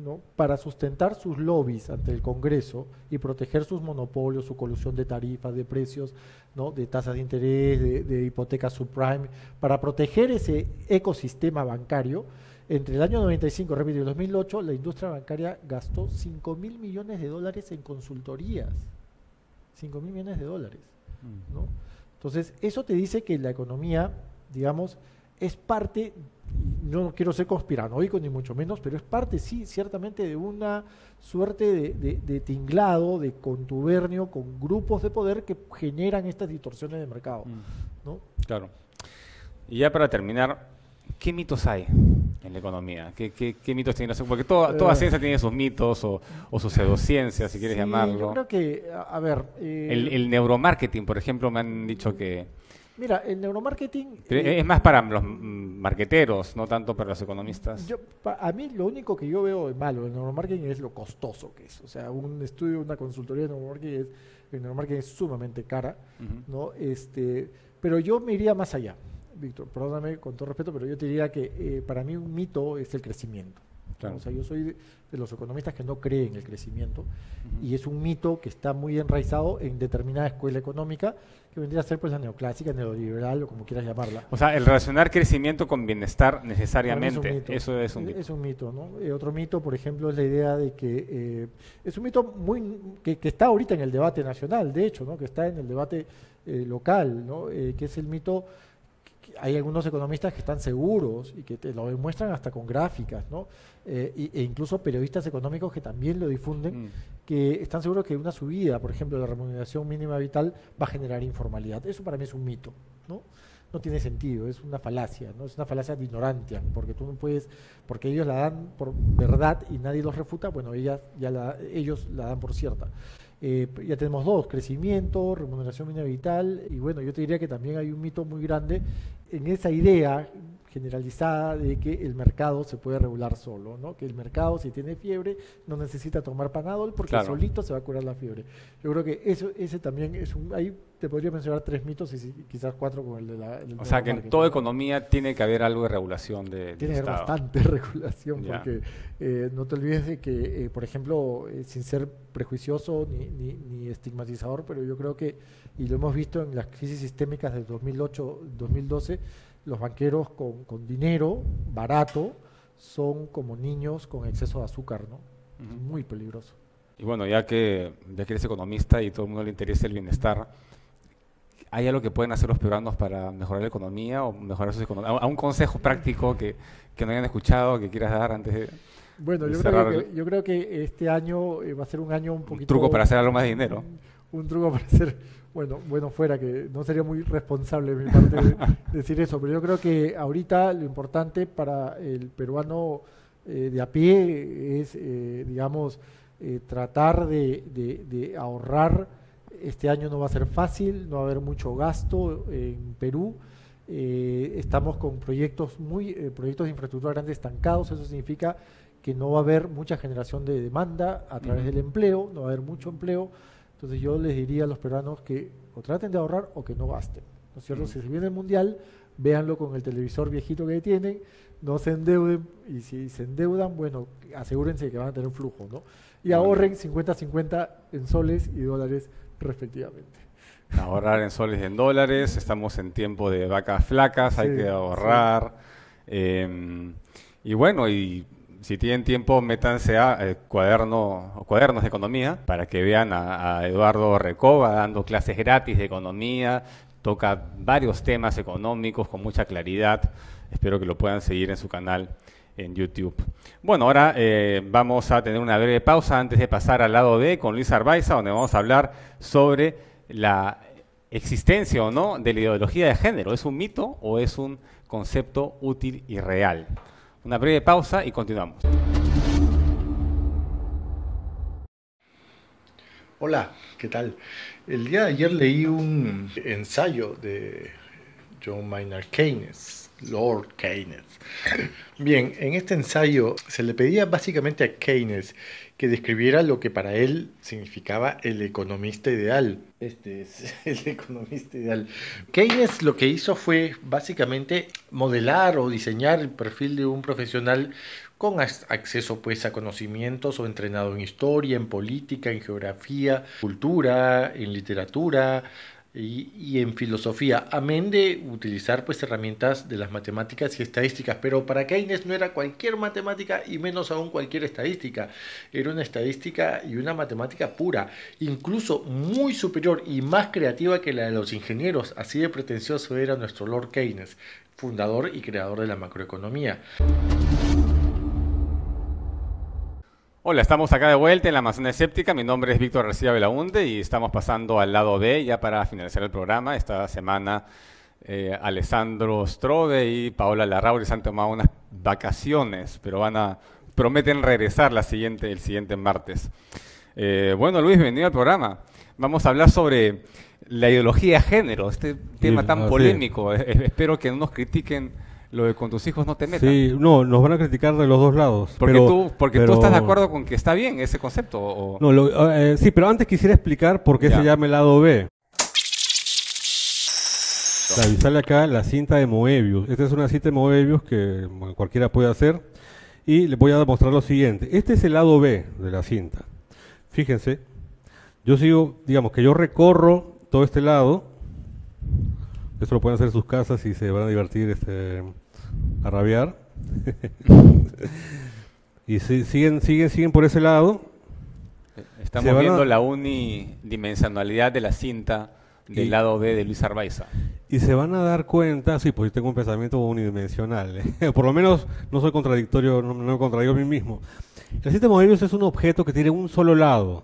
¿no? para sustentar sus lobbies ante el Congreso y proteger sus monopolios, su colusión de tarifas, de precios, ¿no? de tasas de interés, de, de hipotecas subprime, para proteger ese ecosistema bancario entre el año 95, repito, y el 2008, la industria bancaria gastó 5 mil millones de dólares en consultorías. 5 mil millones de dólares. Mm. ¿no? Entonces, eso te dice que la economía, digamos, es parte, no quiero ser conspiranoico ni mucho menos, pero es parte, sí, ciertamente de una suerte de, tinglado, de contubernio con grupos de poder que generan estas distorsiones de mercado. Mm. ¿no? Claro. Y ya para terminar, ¿qué mitos hay? en la economía? ¿Qué, qué, mitos tiene? Porque toda, toda eh. ciencia tiene sus mitos o, o sus pseudociencias, si quieres llamarlo. Yo creo que, a ver... Eh, el, neuromarketing, por ejemplo, me han dicho que... Mira, el neuromarketing... Eh, es más para los marqueteros, no tanto para los economistas. Yo, a mí lo único que yo veo de malo del neuromarketing es lo costoso que es. O sea, un estudio, una consultoría de neuromarketing es, el neuromarketing es sumamente cara, ¿no? Este, pero yo me iría más allá. Víctor, perdóname con todo respeto, pero yo te diría que eh, para mí un mito es el crecimiento. O sea, yo soy de, los economistas que no creen en el crecimiento y es un mito que está muy enraizado en determinada escuela económica que vendría a ser pues la neoclásica, neoliberal o como quieras llamarla. O sea, el relacionar crecimiento con bienestar necesariamente, eso es un mito. Es un mito, ¿no? Eh, otro mito, por ejemplo, es la idea de que eh, es un mito muy que, está ahorita en el debate nacional, de hecho, ¿no? Que está en el debate local, ¿no? que es el mito hay algunos economistas que están seguros y que te lo demuestran hasta con gráficas, ¿no? Eh, e incluso periodistas económicos que también lo difunden, mm. que están seguros que una subida, por ejemplo, de la remuneración mínima vital va a generar informalidad. Eso para mí es un mito, ¿no? No tiene sentido, es una falacia, ¿no? Es una falacia de ignorancia, porque tú no puedes, porque ellos la dan por verdad y nadie los refuta, bueno, ellas ya la, ellos la dan por cierta. Eh, ya tenemos dos, crecimiento, remuneración mínima vital, y bueno, yo te diría que también hay un mito muy grande en esa idea generalizada de que el mercado se puede regular solo, ¿no? Que el mercado si tiene fiebre no necesita tomar panadol porque Claro. solito se va a curar la fiebre. Yo creo que eso ese también es un ahí te podría mencionar tres mitos y si- quizás cuatro con el de la el O sea que en toda ¿no? economía tiene que haber algo de regulación de, Tiene que haber Estado. bastante regulación porque eh, no te olvides de que, eh, por ejemplo, eh, sin ser prejuicioso ni, ni, ni estigmatizador, pero yo creo que, y lo hemos visto en las crisis sistémicas del 2008-2012, los banqueros con, con dinero barato son como niños con exceso de azúcar, ¿no? Es muy peligroso. Y bueno, ya que, ya que eres economista y todo el mundo le interesa el bienestar, ¿hay algo que pueden hacer los peruanos para mejorar la economía o mejorar sus economías? ¿A un consejo práctico que, que no hayan escuchado, que quieras dar antes de Bueno, yo cerrar creo, el- que, yo creo que este año eh, va a ser un año un un poquito... truco para hacer algo más de dinero? un truco para hacer, bueno, bueno fuera que no sería muy responsable de mi parte de- decir eso, pero yo creo que ahorita lo importante para el peruano eh, de a pie es, eh, digamos, eh, tratar de, de- de ahorrar. Este año no va a ser fácil, no va a haber mucho gasto en Perú. Estamos con proyectos muy proyectos de infraestructura grandes estancados, eso significa que no va a haber mucha generación de demanda a través del empleo, no va a haber mucho empleo. Entonces yo les diría a los peruanos que o traten de ahorrar o que no gasten. ¿No es cierto? Mm. Si se viene el mundial, véanlo con el televisor viejito que tienen, no se endeuden y si se endeudan, bueno, asegúrense que van a tener flujo, ¿no? Y ahorren 50-50 en soles y dólares respectivamente. ahorrar en soles y en dólares, estamos en tiempo de vacas flacas, hay que ahorrar. eh, y bueno, y si tienen tiempo, métanse a eh, cuaderno, cuadernos de economía para que vean a, a Eduardo Recoba dando clases gratis de economía. Toca varios temas económicos con mucha claridad. Espero que lo puedan seguir en su canal en YouTube. Bueno, ahora eh, vamos a tener una breve pausa antes de pasar al lado B con Luis Arbaiza, donde vamos a hablar sobre la existencia o no de la ideología de género. ¿Es un mito o es un concepto útil y real? Una breve pausa y continuamos. Hola, ¿qué tal? El día de ayer leí un ensayo de John Maynard Keynes, Lord Keynes. Bien, en este ensayo se le pedía básicamente a Keynes que describiera lo que para él significaba el economista ideal. Este es el economista ideal. Keynes lo que hizo fue básicamente modelar o diseñar el perfil de un profesional con ac- acceso pues a conocimientos o entrenado en historia, en política, en geografía, cultura, en literatura y, en filosofía, amén de utilizar pues herramientas de las matemáticas y estadísticas, pero para Keynes no era cualquier matemática y menos aún cualquier estadística, era una estadística y una matemática pura, incluso muy superior y más creativa que la de los ingenieros, así de pretencioso era nuestro Lord Keynes, fundador y creador de la macroeconomía. Hola, estamos acá de vuelta en la Amazonía Escéptica. Mi nombre es Víctor García Belaunde y estamos pasando al lado B ya para finalizar el programa. Esta semana eh, Alessandro Strode y Paola Larrauri se han tomado unas vacaciones, pero van a prometen regresar la siguiente, el siguiente martes. Eh, bueno, Luis, bienvenido al programa. Vamos a hablar sobre la ideología de género, este tema tan sí. polémico. Eh, espero que no nos critiquen lo de con tus hijos no te metas. Sí, no, nos van a criticar de los dos lados. Porque, pero- tú, porque tú estás de acuerdo con que está bien ese concepto. o- No, lo- eh, sí, pero antes quisiera explicar por qué Ya. se llama el lado B. Y sale acá la cinta de Moebius. Esta es una cinta de Moebius que cualquiera puede hacer. Y les voy a demostrar lo siguiente. Este es el lado B de la cinta. Fíjense, yo sigo, digamos que yo recorro todo este lado. Esto lo pueden hacer en sus casas y se van a divertir este, a rabiar. y si- siguen, siguen, siguen por ese lado. Estamos van a- viendo la unidimensionalidad de la cinta del Y- lado B de Luis Arbaiza. Y se van a dar cuenta, sí, pues yo tengo un pensamiento unidimensional. ¿eh? Por lo menos no soy contradictorio, no, no me contradigo a mí mismo. El sistema Moebius es un objeto que tiene un solo lado.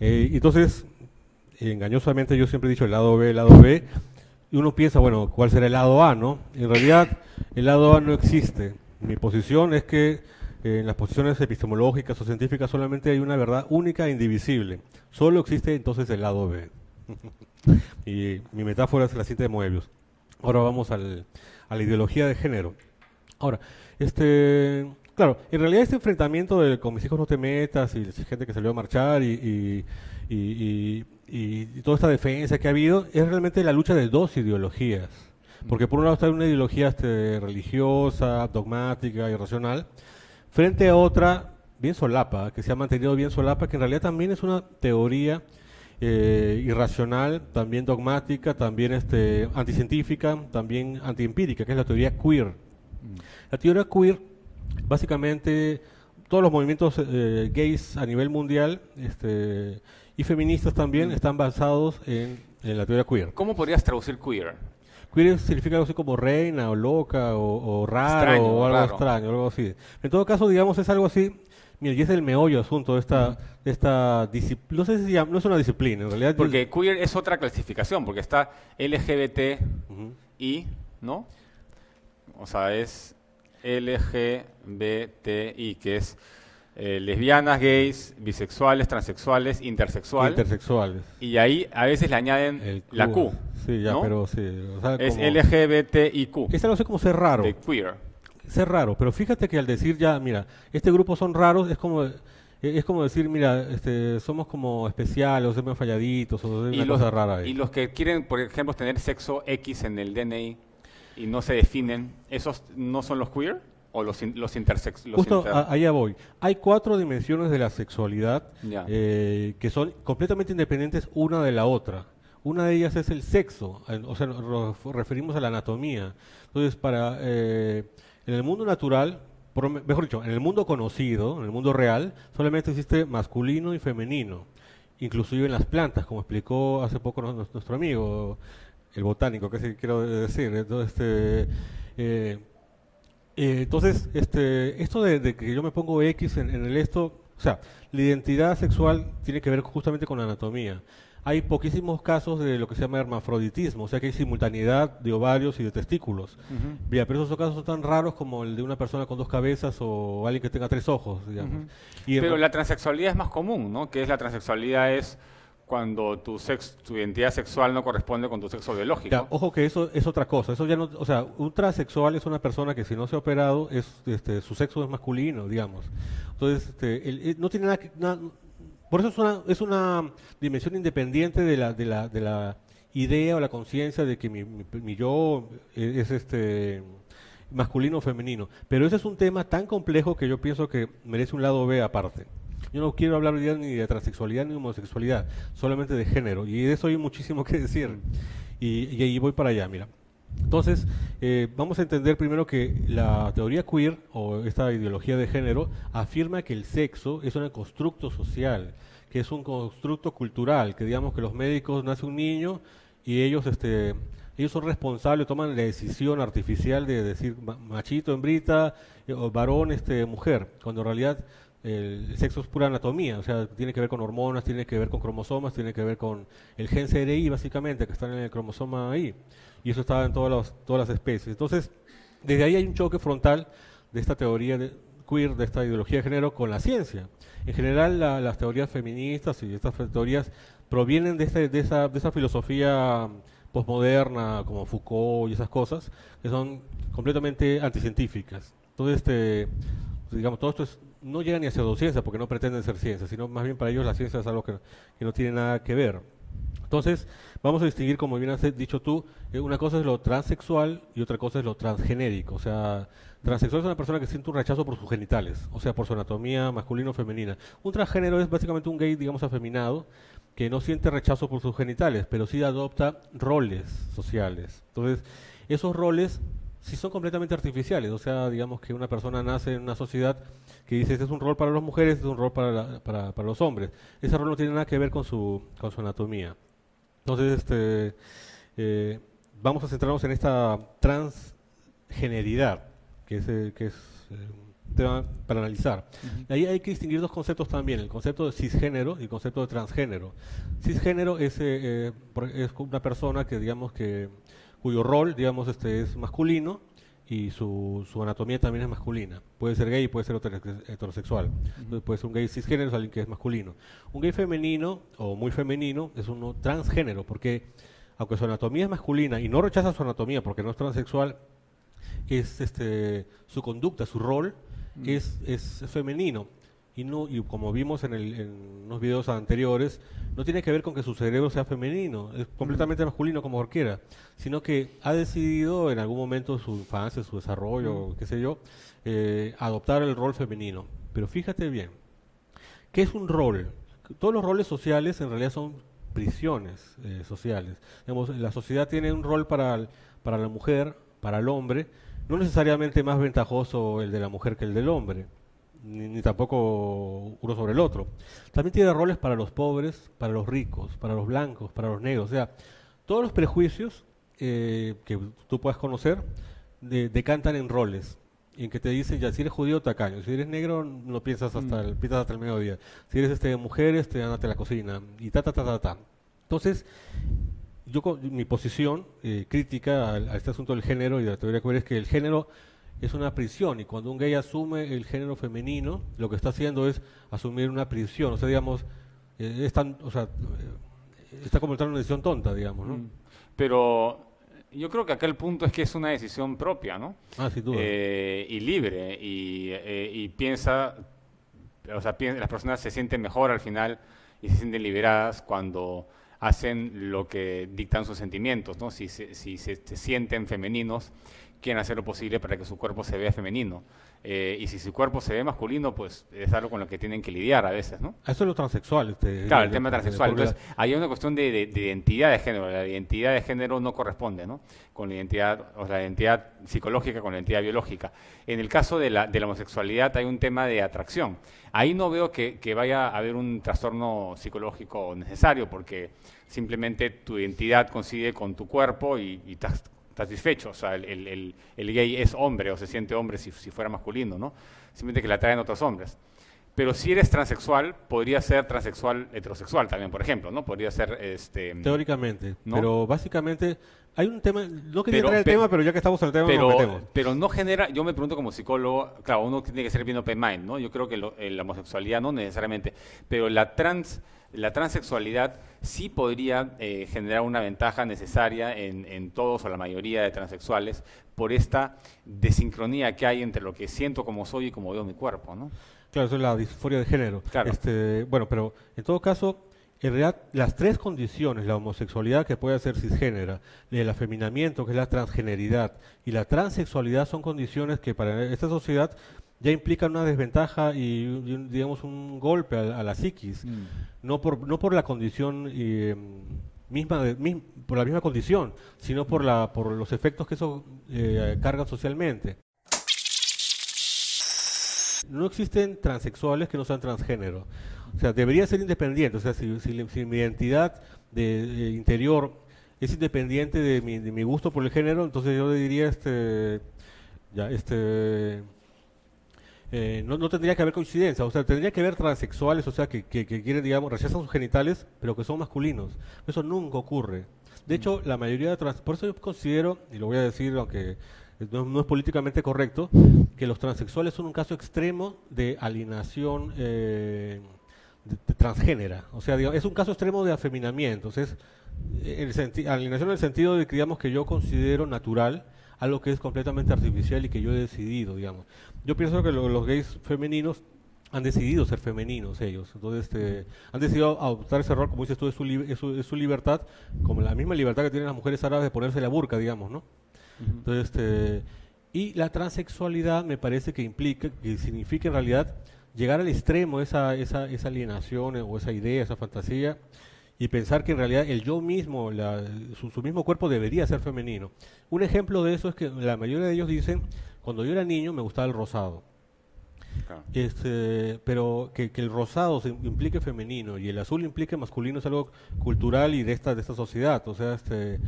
Eh, entonces, engañosamente yo siempre he dicho el lado B, el lado B, y uno piensa, bueno, ¿cuál será el lado A, no? En realidad, el lado A no existe. Mi posición es que eh, en las posiciones epistemológicas o científicas solamente hay una verdad única e indivisible. Solo existe entonces el lado B. y mi metáfora es la cinta de Moebius. Ahora vamos al- a la ideología de género. Ahora, este, claro, en realidad este enfrentamiento de con mis hijos no te metas y gente que salió a marchar y, y toda esta defensa que ha habido es realmente la lucha de dos ideologías. Porque por un lado está una ideología este, religiosa, dogmática, irracional, frente a otra bien solapa, que se ha mantenido bien solapa, que en realidad también es una teoría eh, irracional, también dogmática, también este, anticientífica, también antiempírica, que es la teoría queer. La teoría queer, básicamente, todos los movimientos eh, gays a nivel mundial este, y feministas también están basados en, en la teoría queer. ¿Cómo podrías traducir queer? Queer significa algo así como reina o loca o, o raro Extraño, o algo raro. extraño, algo así. En todo caso, digamos, es algo así. Mira, y es el meollo asunto de esta, de esta disciplina. No sé si llama- no es una disciplina, en realidad. Porque queer es otra clasificación, porque está LGBT y, ¿no? O sea, es LGBTI, que es eh, lesbianas, gays, bisexuales, transexuales, intersexual. intersexuales. y ahí a veces le añaden El la Q. Sí, ya, ¿no? pero sí. o sea, Es LGBTIQ, Es algo así como ser raro. de queer. Ser raro, pero fíjate que al decir ya, mira, este grupo son raros, es como eh, es como decir, mira, este, somos como especiales, o somos falladitos, o Y una los, cosa rara ahí. y los que quieren, por ejemplo, tener sexo X en el DNI y no se definen, ¿esos no son los queer? ¿O los, in- los intersex? los Justo inter- a- allá voy. Hay cuatro dimensiones de la sexualidad Ya. eh, que son completamente independientes una de la otra. Una de ellas es el sexo, eh, o sea, nos referimos a la anatomía. Entonces, para eh, en el mundo natural, por, me- mejor dicho, en el mundo conocido, en el mundo real, solamente existe masculino y femenino, inclusive en las plantas, como explicó hace poco nos- nos- nuestro amigo, el botánico, que que quiero decir. Entonces, este, eh, eh, entonces, este, esto de, de que yo me pongo X en, en el esto, o sea, la identidad sexual tiene que ver justamente con la anatomía. Hay poquísimos casos de lo que se llama hermafroditismo, o sea que hay simultaneidad de ovarios y de testículos. Mira, pero esos casos son tan raros como el de una persona con dos cabezas o alguien que tenga tres ojos, digamos. Y Pero la transexualidad es más común, ¿no? Que es la transexualidad es cuando tu sex, tu identidad sexual no corresponde con tu sexo biológico. Ojo que eso es otra cosa. Eso ya no, o sea, un transexual es una persona que si no se ha operado es, este, su sexo es masculino, digamos. Entonces, este, el- no tiene nada que, nada- por eso es una, es una dimensión independiente de la, de la, de la idea o la conciencia de que mi, mi- mi yo es este masculino o femenino. Pero ese es un tema tan complejo que yo pienso que merece un lado B aparte. Yo no quiero hablar hoy día ni de transexualidad ni de homosexualidad, solamente de género. Y de eso hay muchísimo que decir. Y, y ahí voy para allá, mira. Entonces, eh, vamos a entender primero que la teoría queer o esta ideología de género afirma que el sexo es un constructo social, que es un constructo cultural, que digamos que los médicos nace un niño y ellos este ellos son responsables, toman la decisión artificial de decir ma- machito, hembrita, eh, varón, este mujer, cuando en realidad el sexo es pura anatomía, o sea, tiene que ver con hormonas, tiene que ver con cromosomas, tiene que ver con el gen CRI básicamente, que está en el cromosoma I, y eso está en todas las, todas las especies. Entonces, desde ahí hay un choque frontal de esta teoría de, queer, de esta ideología de género con la ciencia. En general, la- las teorías feministas y estas teorías provienen de, este- de, esa, de esa filosofía posmoderna, como Foucault y esas cosas, que son completamente anticientíficas. Entonces, este, digamos, todo esto es- no llega ni a pseudociencia, porque no pretenden ser ciencia, sino más bien para ellos la ciencia es algo que, que no tiene nada que ver. Entonces, vamos a distinguir, como bien has dicho tú, eh, una cosa es lo transexual y otra cosa es lo transgenérico. O sea, transexual es una persona que siente un rechazo por sus genitales, o sea, por su anatomía masculina o femenina. Un transgénero es básicamente un gay, digamos, afeminado, que no siente rechazo por sus genitales, pero sí adopta roles sociales. Entonces, esos roles sí son completamente artificiales. O sea, digamos que una persona nace en una sociedad que dice, este es un rol para las mujeres, este es un rol para, la- para, para los hombres. Ese rol no tiene nada que ver con su, con su anatomía. Entonces, este, eh, vamos a centrarnos en esta transgeneridad, que es, eh, que es eh, un tema para analizar. Ahí hay que distinguir dos conceptos también, el concepto de cisgénero y el concepto de transgénero. Cisgénero es, eh, eh, es una persona que, digamos, que cuyo rol, digamos, este, es masculino y su, su anatomía también es masculina. Puede ser gay y puede ser heter- heterosexual. Entonces, puede ser un gay cisgénero, es alguien que es masculino. Un gay femenino o muy femenino es uno transgénero, porque aunque su anatomía es masculina y no rechaza su anatomía porque no es transexual, es este, su conducta, su rol es, es femenino. Y, no, y como vimos en, el, en unos videos anteriores, no tiene que ver con que su cerebro sea femenino, es completamente masculino como cualquiera, sino que ha decidido en algún momento su infancia, su desarrollo, qué sé yo, eh, adoptar el rol femenino. Pero fíjate bien, ¿qué es un rol? Todos los roles sociales en realidad son prisiones eh, sociales. Digamos, la sociedad tiene un rol para, para la mujer, para el hombre, no necesariamente más ventajoso el de la mujer que el del hombre, ni, ni tampoco uno sobre el otro. También tiene roles para los pobres, para los ricos, para los blancos, para los negros. O sea, todos los prejuicios eh, que tú puedas conocer de- decantan en roles. En que te dicen, ya, si eres judío, tacaño. Si eres negro, no piensas hasta, el, piensas hasta el mediodía. Si eres este, mujer, ándate a la cocina. Y ta, ta, ta, ta, ta. Entonces, yo mi posición eh, crítica a, este asunto del género y de la teoría queer es que el género es una prisión y cuando un gay asume el género femenino, lo que está haciendo es asumir una prisión. O sea, digamos, eh, es tan- o sea, eh, está como una decisión tonta, digamos, ¿no? Pero yo creo que acá el punto es que es una decisión propia, ¿no? Ah, sin duda. Eh, y libre, y, eh, y piensa, o sea, piensa- las personas se sienten mejor al final y se sienten liberadas cuando hacen lo que dictan sus sentimientos, ¿no? Si se, si se, se sienten femeninos, quieren hacer lo posible para que su cuerpo se vea femenino. Eh, y si su cuerpo se ve masculino, pues es algo con lo que tienen que lidiar a veces, ¿no? Eso es lo transexual. Este, Claro, el tema transexual. Entonces, hay una cuestión de, de- de identidad de género. La identidad de género no corresponde, ¿no? Con la identidad, o sea, la identidad psicológica con la identidad biológica. En el caso de la, de la homosexualidad hay un tema de atracción. Ahí no veo que, que vaya a haber un trastorno psicológico necesario, porque simplemente tu identidad coincide con tu cuerpo y, y estás satisfecho. O sea, el, el- el- gay es hombre o se siente hombre si, si fuera masculino, ¿no? Simplemente que le atraen otros hombres. Pero si eres transexual, podría ser transexual heterosexual también, por ejemplo, ¿no? Podría ser este Teóricamente. ¿no? Pero básicamente hay un tema, no quería Pero- entrar en el tema, pero ya que estamos en el tema nos pero, metemos. pero no genera, yo me pregunto como psicólogo, claro, uno tiene que ser bien open mind, ¿no? Yo creo que lo- la homosexualidad no necesariamente, pero la trans la transexualidad sí podría eh, generar una ventaja necesaria en, en todos o la mayoría de transexuales por esta desincronía que hay entre lo que siento como soy y como veo mi cuerpo, ¿no? Claro, eso es la disforia de género. Claro. Este, bueno, pero en todo caso, en realidad, las tres condiciones, la homosexualidad que puede ser cisgénera, el afeminamiento que es la transgeneridad y la transexualidad son condiciones que para esta sociedad ya implican una desventaja y, digamos un golpe a, a la psiquis, no por no por la condición eh, misma de- por la misma condición, sino por la por los efectos que eso eh, carga socialmente. No existen transexuales que no sean transgénero. O sea, debería ser independiente. O sea, si, si- si mi identidad de, de interior es independiente de mi, de mi gusto por el género, entonces yo le diría, este, ya, este, eh, no, no tendría que haber coincidencia. O sea, tendría que haber transexuales, o sea, que, que, que quieren, digamos, rechazan sus genitales, pero que son masculinos. Eso nunca ocurre. De hecho, la mayoría de trans... Por eso yo considero, y lo voy a decir, aunque no, es políticamente correcto, que los transexuales son un caso extremo de alienación eh, de- transgénera. O sea, digamos, es un caso extremo de afeminamiento. Es eh, alienación en el sentido de que, que yo considero natural algo que es completamente artificial y que yo he decidido, digamos. Yo pienso que lo- los gays femeninos han decidido ser femeninos ellos, entonces este, han decidido adoptar ese rol, como dices tú, es su- es su libertad, como la misma libertad que tienen las mujeres árabes de ponerse la burka, digamos, ¿no? Entonces, este, y la transexualidad me parece que implica, que significa en realidad llegar al extremo esa, esa, esa alienación o esa idea, esa fantasía, y pensar que en realidad el yo mismo, la- su, su mismo cuerpo debería ser femenino. Un ejemplo de eso es que la mayoría de ellos dicen, cuando yo era niño me gustaba el rosado. Este, pero que, que el rosado se implique femenino y el azul implique masculino es algo cultural y de esta de esta sociedad, o sea, este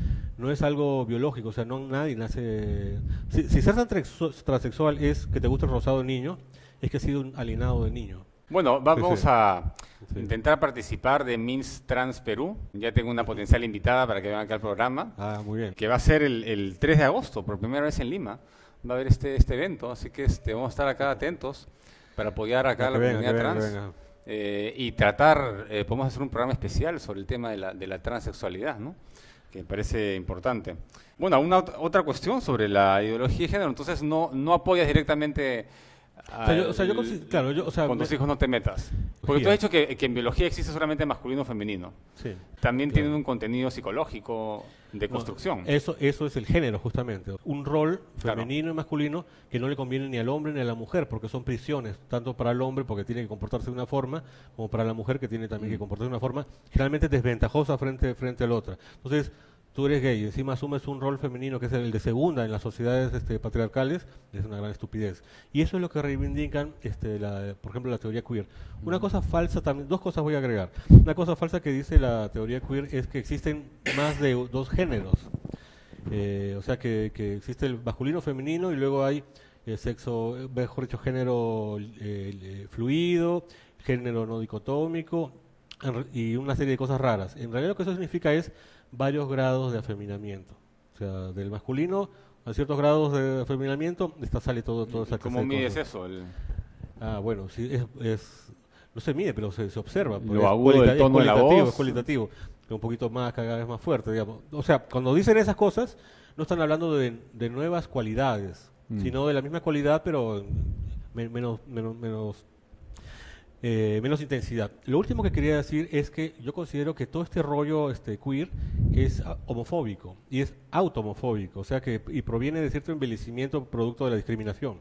no es algo biológico, o sea, no nadie nace si, si ser transexu- transexual es que te gusta el rosado de niño, es que has sido un alienado de niño. Bueno, vamos sí. a intentar participar de Mins Trans Perú. Ya tengo una potencial invitada para que venga acá al programa, Ah, muy bien. que va a ser el, el 3 de agosto, por primera vez en Lima. Va a haber este, este evento, así que este, vamos a estar acá atentos para apoyar acá a la venga, comunidad venga, trans venga. eh, y tratar, eh, podemos hacer un programa especial sobre el tema de la, de la transexualidad, ¿no? Que parece importante. Bueno, una ot- otra cuestión sobre la ideología de género, entonces no, no apoyas directamente O sea, yo- o sea, yo al- consi- claro, yo- o sea, con tus me- hijos no te metas. Porque tú has dicho que, que en biología existe solamente masculino o femenino. Sí. También Claro. tienen un contenido psicológico de No, construcción. eso, eso es el género, justamente. Un rol Claro. femenino y masculino que no le conviene ni al hombre ni a la mujer, porque son prisiones, tanto para el hombre, porque tiene que comportarse de una forma, como para la mujer, que tiene también que Mm. comportarse de una forma generalmente desventajosa frente, frente a la otra. Entonces, tú eres gay y encima asumes un rol femenino que es el de segunda en las sociedades este, patriarcales, es una gran estupidez. Y eso es lo que reivindican, este, la- por ejemplo, la teoría queer. Una cosa falsa también, dos cosas voy a agregar. Una cosa falsa que dice la teoría queer es que existen más de dos géneros. Eh, o sea que, que existe el masculino, femenino y luego hay el sexo, eh, mejor dicho, género eh, eh, fluido, género no dicotómico y una serie de cosas raras. En realidad lo que eso significa es varios grados de afeminamiento. O sea, del masculino a ciertos grados de afeminamiento, esta sale todo, todo esa ¿Y ¿Cómo mides cosas. eso? El- Ah, bueno, sí, es, es- no se mide, pero se, se observa. Lo porque es agudo del cualita- es tono de la voz. Es cualitativo, que un poquito más, cada vez más fuerte, digamos. O sea, cuando dicen esas cosas, no están hablando de, de nuevas cualidades, Mm. sino de la misma cualidad, pero me- menos, menos, menos, eh, menos intensidad. Lo último que quería decir es que yo considero que todo este rollo este, queer es homofóbico y es automofóbico, o sea que y proviene de cierto envejecimiento producto de la discriminación.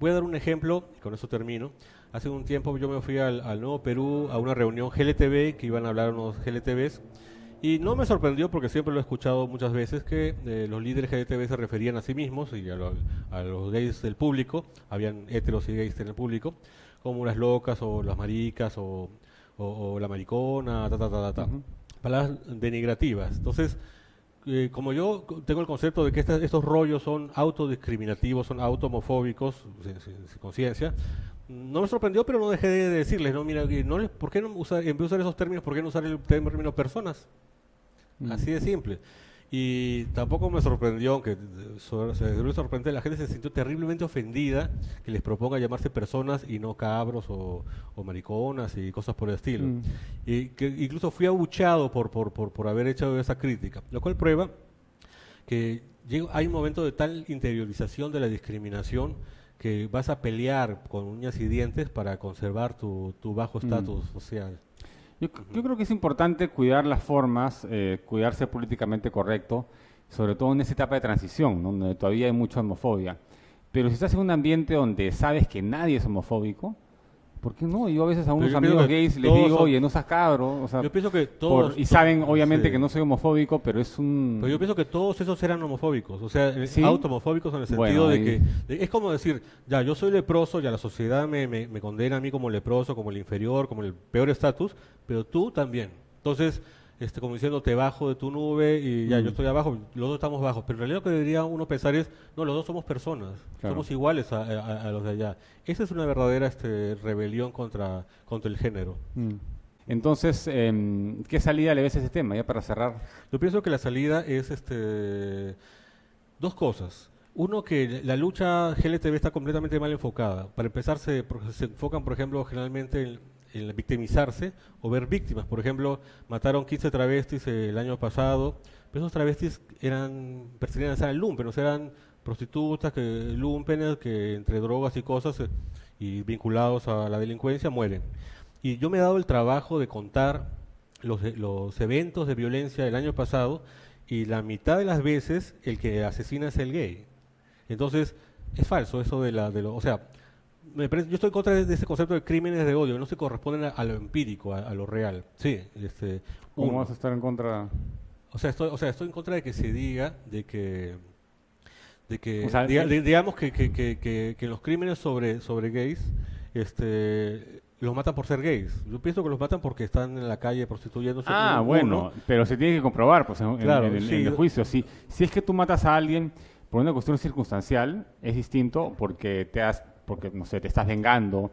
Voy a dar un ejemplo, y con eso termino. Hace un tiempo yo me fui al, al Nuevo Perú a una reunión GLTV, que iban a hablar unos GLTVs, y no me sorprendió porque siempre lo he escuchado muchas veces que eh, los líderes GLTV se referían a sí mismos y a, lo- a los gays del público, habían heteros y gays en el público, como las locas o las maricas o, o- o la maricona, ta, ta, ta, ta. Palabras denigrativas. Entonces, eh, como yo tengo el concepto de que estas- estos rollos son autodiscriminativos, son automofóbicos, sin, sin- sin conciencia, no me sorprendió, pero no dejé de decirles, no, mira, no les- ¿por qué no usar, en vez de usar esos términos, por qué no usar el término personas? Mm. Así de simple. Y tampoco me sorprendió, aunque eh, se debe sorprender, la gente se sintió terriblemente ofendida que les proponga llamarse personas y no cabros o, o mariconas y cosas por el estilo. Mm. Y que incluso fui abuchado por, por, por, por haber hecho esa crítica, lo cual prueba que hay un momento de tal interiorización de la discriminación que vas a pelear con uñas y dientes para conservar tu, tu bajo Mm. estatus social. Yo, yo creo que es importante cuidar las formas, eh, cuidarse políticamente correcto, sobre todo en esta etapa de transición, ¿no? donde todavía hay mucha homofobia. Pero si estás en un ambiente donde sabes que nadie es homofóbico, ¿por qué no? Yo a veces a unos amigos gays les digo, son- oye, no seas cabro. O sea, Yo pienso que por- todos... y saben, obviamente, sí. que no soy homofóbico, pero es un... Pero yo pienso que todos esos eran homofóbicos, o sea, eh, ¿Sí? automofóbicos en el sentido Bueno, de ahí- que de- es como decir, ya yo soy leproso, ya la sociedad me, me- me condena a mí como leproso, como el inferior, como el peor estatus, pero tú también. Entonces, este, como diciendo, te bajo de tu nube y ya Mm. yo estoy abajo, los dos estamos bajos. Pero en realidad lo que debería uno pensar es, no, los dos somos personas, Claro. somos iguales a, a- a los de allá. Esa es una verdadera este, rebelión contra, contra el género. Mm. Entonces, em, ¿qué salida le ves a ese tema? Ya para cerrar. Yo pienso que la salida es este dos cosas. Uno, que la lucha GLTV está completamente mal enfocada. Para empezar, se, se enfocan, por ejemplo, generalmente en, en victimizarse o ver víctimas. Por ejemplo, mataron 15 travestis el año pasado, pero esos travestis eran, pertenecían a ser lumpen, o sea, eran prostitutas, que lumpenes, que entre drogas y cosas eh, y vinculados a la delincuencia mueren. Y yo me he dado el trabajo de contar los, e- los eventos de violencia del año pasado y la mitad de las veces el que asesina es el gay. Entonces, es falso eso de la... De lo, o sea, me parece- yo estoy en contra de, de ese concepto de crímenes de odio, que no se corresponden a, a lo empírico, a, a lo real. Sí, este, ¿Cómo uno. vas a estar en contra? O sea, estoy, o sea, estoy en contra de que se diga de que, de que O sea, diga- el- de- digamos que, que, que, que, los crímenes sobre, sobre gays, este, los matan por ser gays. Yo pienso que los matan porque están en la calle prostituyéndose. Ah, uno, bueno, pero se tiene que comprobar pues, en, Claro, en sí. en el juicio. Si, si es que tú matas a alguien por una cuestión circunstancial, es distinto porque te has, porque no sé, te estás vengando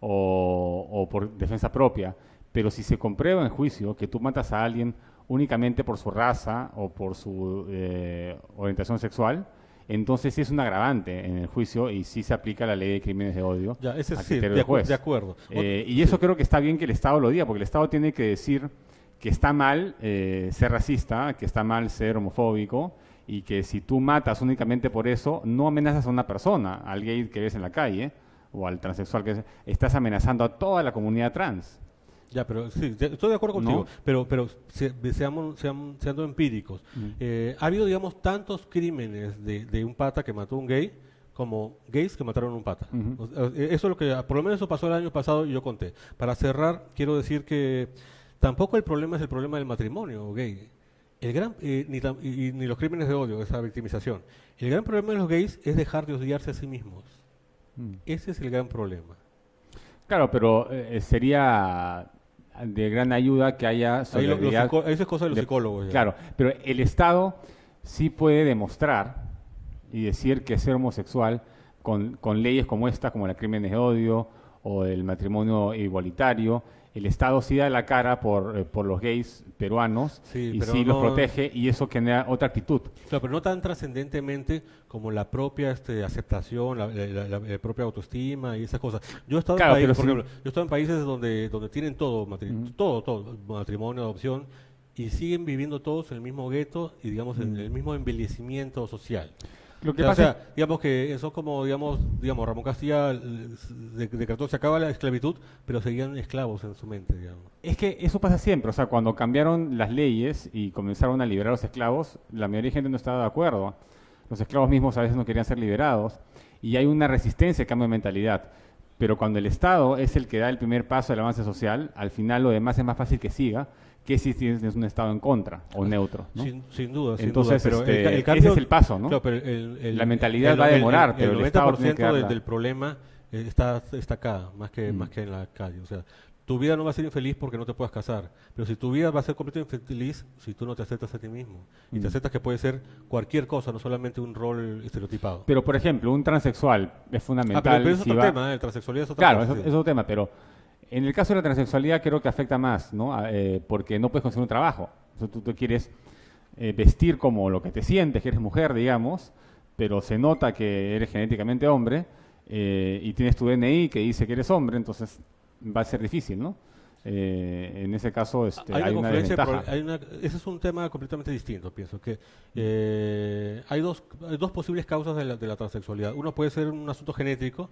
o, o por defensa propia. Pero si se comprueba en juicio que tú matas a alguien únicamente por su raza o por su eh, orientación sexual, entonces sí es un agravante en el juicio y sí se aplica la ley de crímenes de odio. Ya, ese a sí, criterio de, acu- juez. de acuerdo. Eh, y eso creo que está bien que el Estado lo diga, porque el Estado tiene que decir que está mal eh, ser racista, que está mal ser homofóbico y que si tú matas únicamente por eso, no amenazas a una persona, al gay que ves en la calle o al transexual que estás amenazando a toda la comunidad trans. Ya, pero sí, estoy de acuerdo contigo, No. pero, pero se- seamos, seamos, seando empíricos. Mm. Eh, ha habido, digamos, tantos crímenes de, de un pata que mató a un gay como gays que mataron a un pata. Eh, Eso es lo que, por lo menos eso pasó el año pasado y yo conté. Para cerrar, quiero decir que tampoco el problema es el problema del matrimonio gay. El gran, eh, ni, tam- y- ni los crímenes de odio, esa victimización. El gran problema de los gays es dejar de odiarse a sí mismos. Mm. Ese es el gran problema. Claro, pero eh, sería de gran ayuda que haya Ahí lo- eso es cosa de los de- psicólogos. ya. Claro, pero el Estado sí puede demostrar y decir que ser homosexual con, con leyes como esta, como la crímenes de odio o el matrimonio igualitario, el Estado sí da la cara por, eh, por los gays peruanos Sí, y sí los protege y eso genera otra actitud. Claro, pero no tan trascendentemente como la propia este, aceptación, la, la- la- la propia autoestima y esas cosas. Yo he estado Claro, en por sí. ejemplo, yo he estado en países donde, donde tienen todo, matri- todo, todo, matrimonio, adopción, y siguen viviendo todos en el mismo gueto y digamos en el mismo embellecimiento social. Lo que O sea, pasa o sea, digamos que eso es como, digamos, digamos, Ramón Castilla de- decretó se acaba la esclavitud, pero seguían esclavos en su mente, digamos. Es que eso pasa siempre, o sea, cuando cambiaron las leyes y comenzaron a liberar a los esclavos, la mayoría de gente no estaba de acuerdo. Los esclavos mismos a veces no querían ser liberados y hay una resistencia al cambio de mentalidad. Pero cuando el Estado es el que da el primer paso del avance social, al final lo demás es más fácil que siga que si tienes un Estado en contra o neutro. ¿no? Sin, sin duda, sin Entonces, duda. Pero este, el, el ese cambio, es el paso, ¿no? Claro, pero el- el- La mentalidad va a demorar, pero el el Estado 90% tiene que darla. del problema eh, está, está acá, más que, Mm. más que en la calle. O sea, tu vida no va a ser infeliz porque no te puedas casar, pero si tu vida va a ser completamente infeliz si tú no te aceptas a ti mismo. Y Mm. te aceptas que puede ser cualquier cosa, no solamente un rol estereotipado. Pero, por ejemplo, un transexual es fundamental. ah, pero, pero es si otro va- tema, ¿eh? el transexualidad es otro Claro, cosa, eso sí. es otro tema, pero en el caso de la transexualidad creo que afecta más, ¿no? Eh, porque no puedes conseguir un trabajo. O sea, tú, tú quieres eh, vestir como lo que te sientes, que eres mujer, digamos, pero se nota que eres genéticamente hombre eh, y tienes tu DNI que dice que eres hombre, entonces va a ser difícil, ¿no? Eh, en ese caso este, hay, hay una desventaja. hay ese es un tema completamente distinto, pienso que eh, hay dos hay dos posibles causas de la, de la transexualidad. Uno puede ser un asunto genético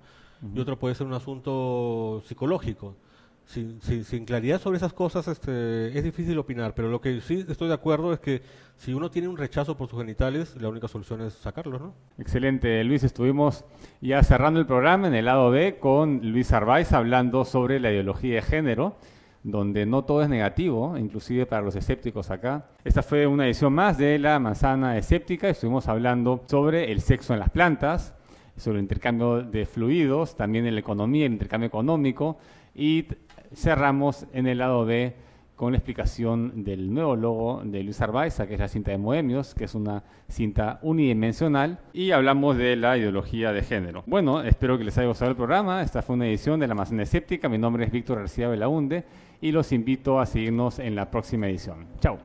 y otro puede ser un asunto psicológico. Sin, sin- sin claridad sobre esas cosas este, es difícil opinar, pero lo que sí estoy de acuerdo es que si uno tiene un rechazo por sus genitales, la única solución es sacarlos, ¿no? Excelente, Luis. Estuvimos ya cerrando el programa en el lado B con Luis Arvaiz hablando sobre la ideología de género, donde no todo es negativo, inclusive para los escépticos acá. Esta fue una edición más de La Manzana Escéptica. Estuvimos hablando sobre el sexo en las plantas, sobre el intercambio de fluidos, también en la economía, el intercambio económico y cerramos en el lado B con la explicación del nuevo logo de Luis Arbaiza, que es la cinta de Moemios, que es una cinta unidimensional, y hablamos de la ideología de género. Bueno, espero que les haya gustado el programa. Esta fue una edición de La Manzana Escéptica. Mi nombre es Víctor García Belaunde y los invito a seguirnos en la próxima edición. Chao.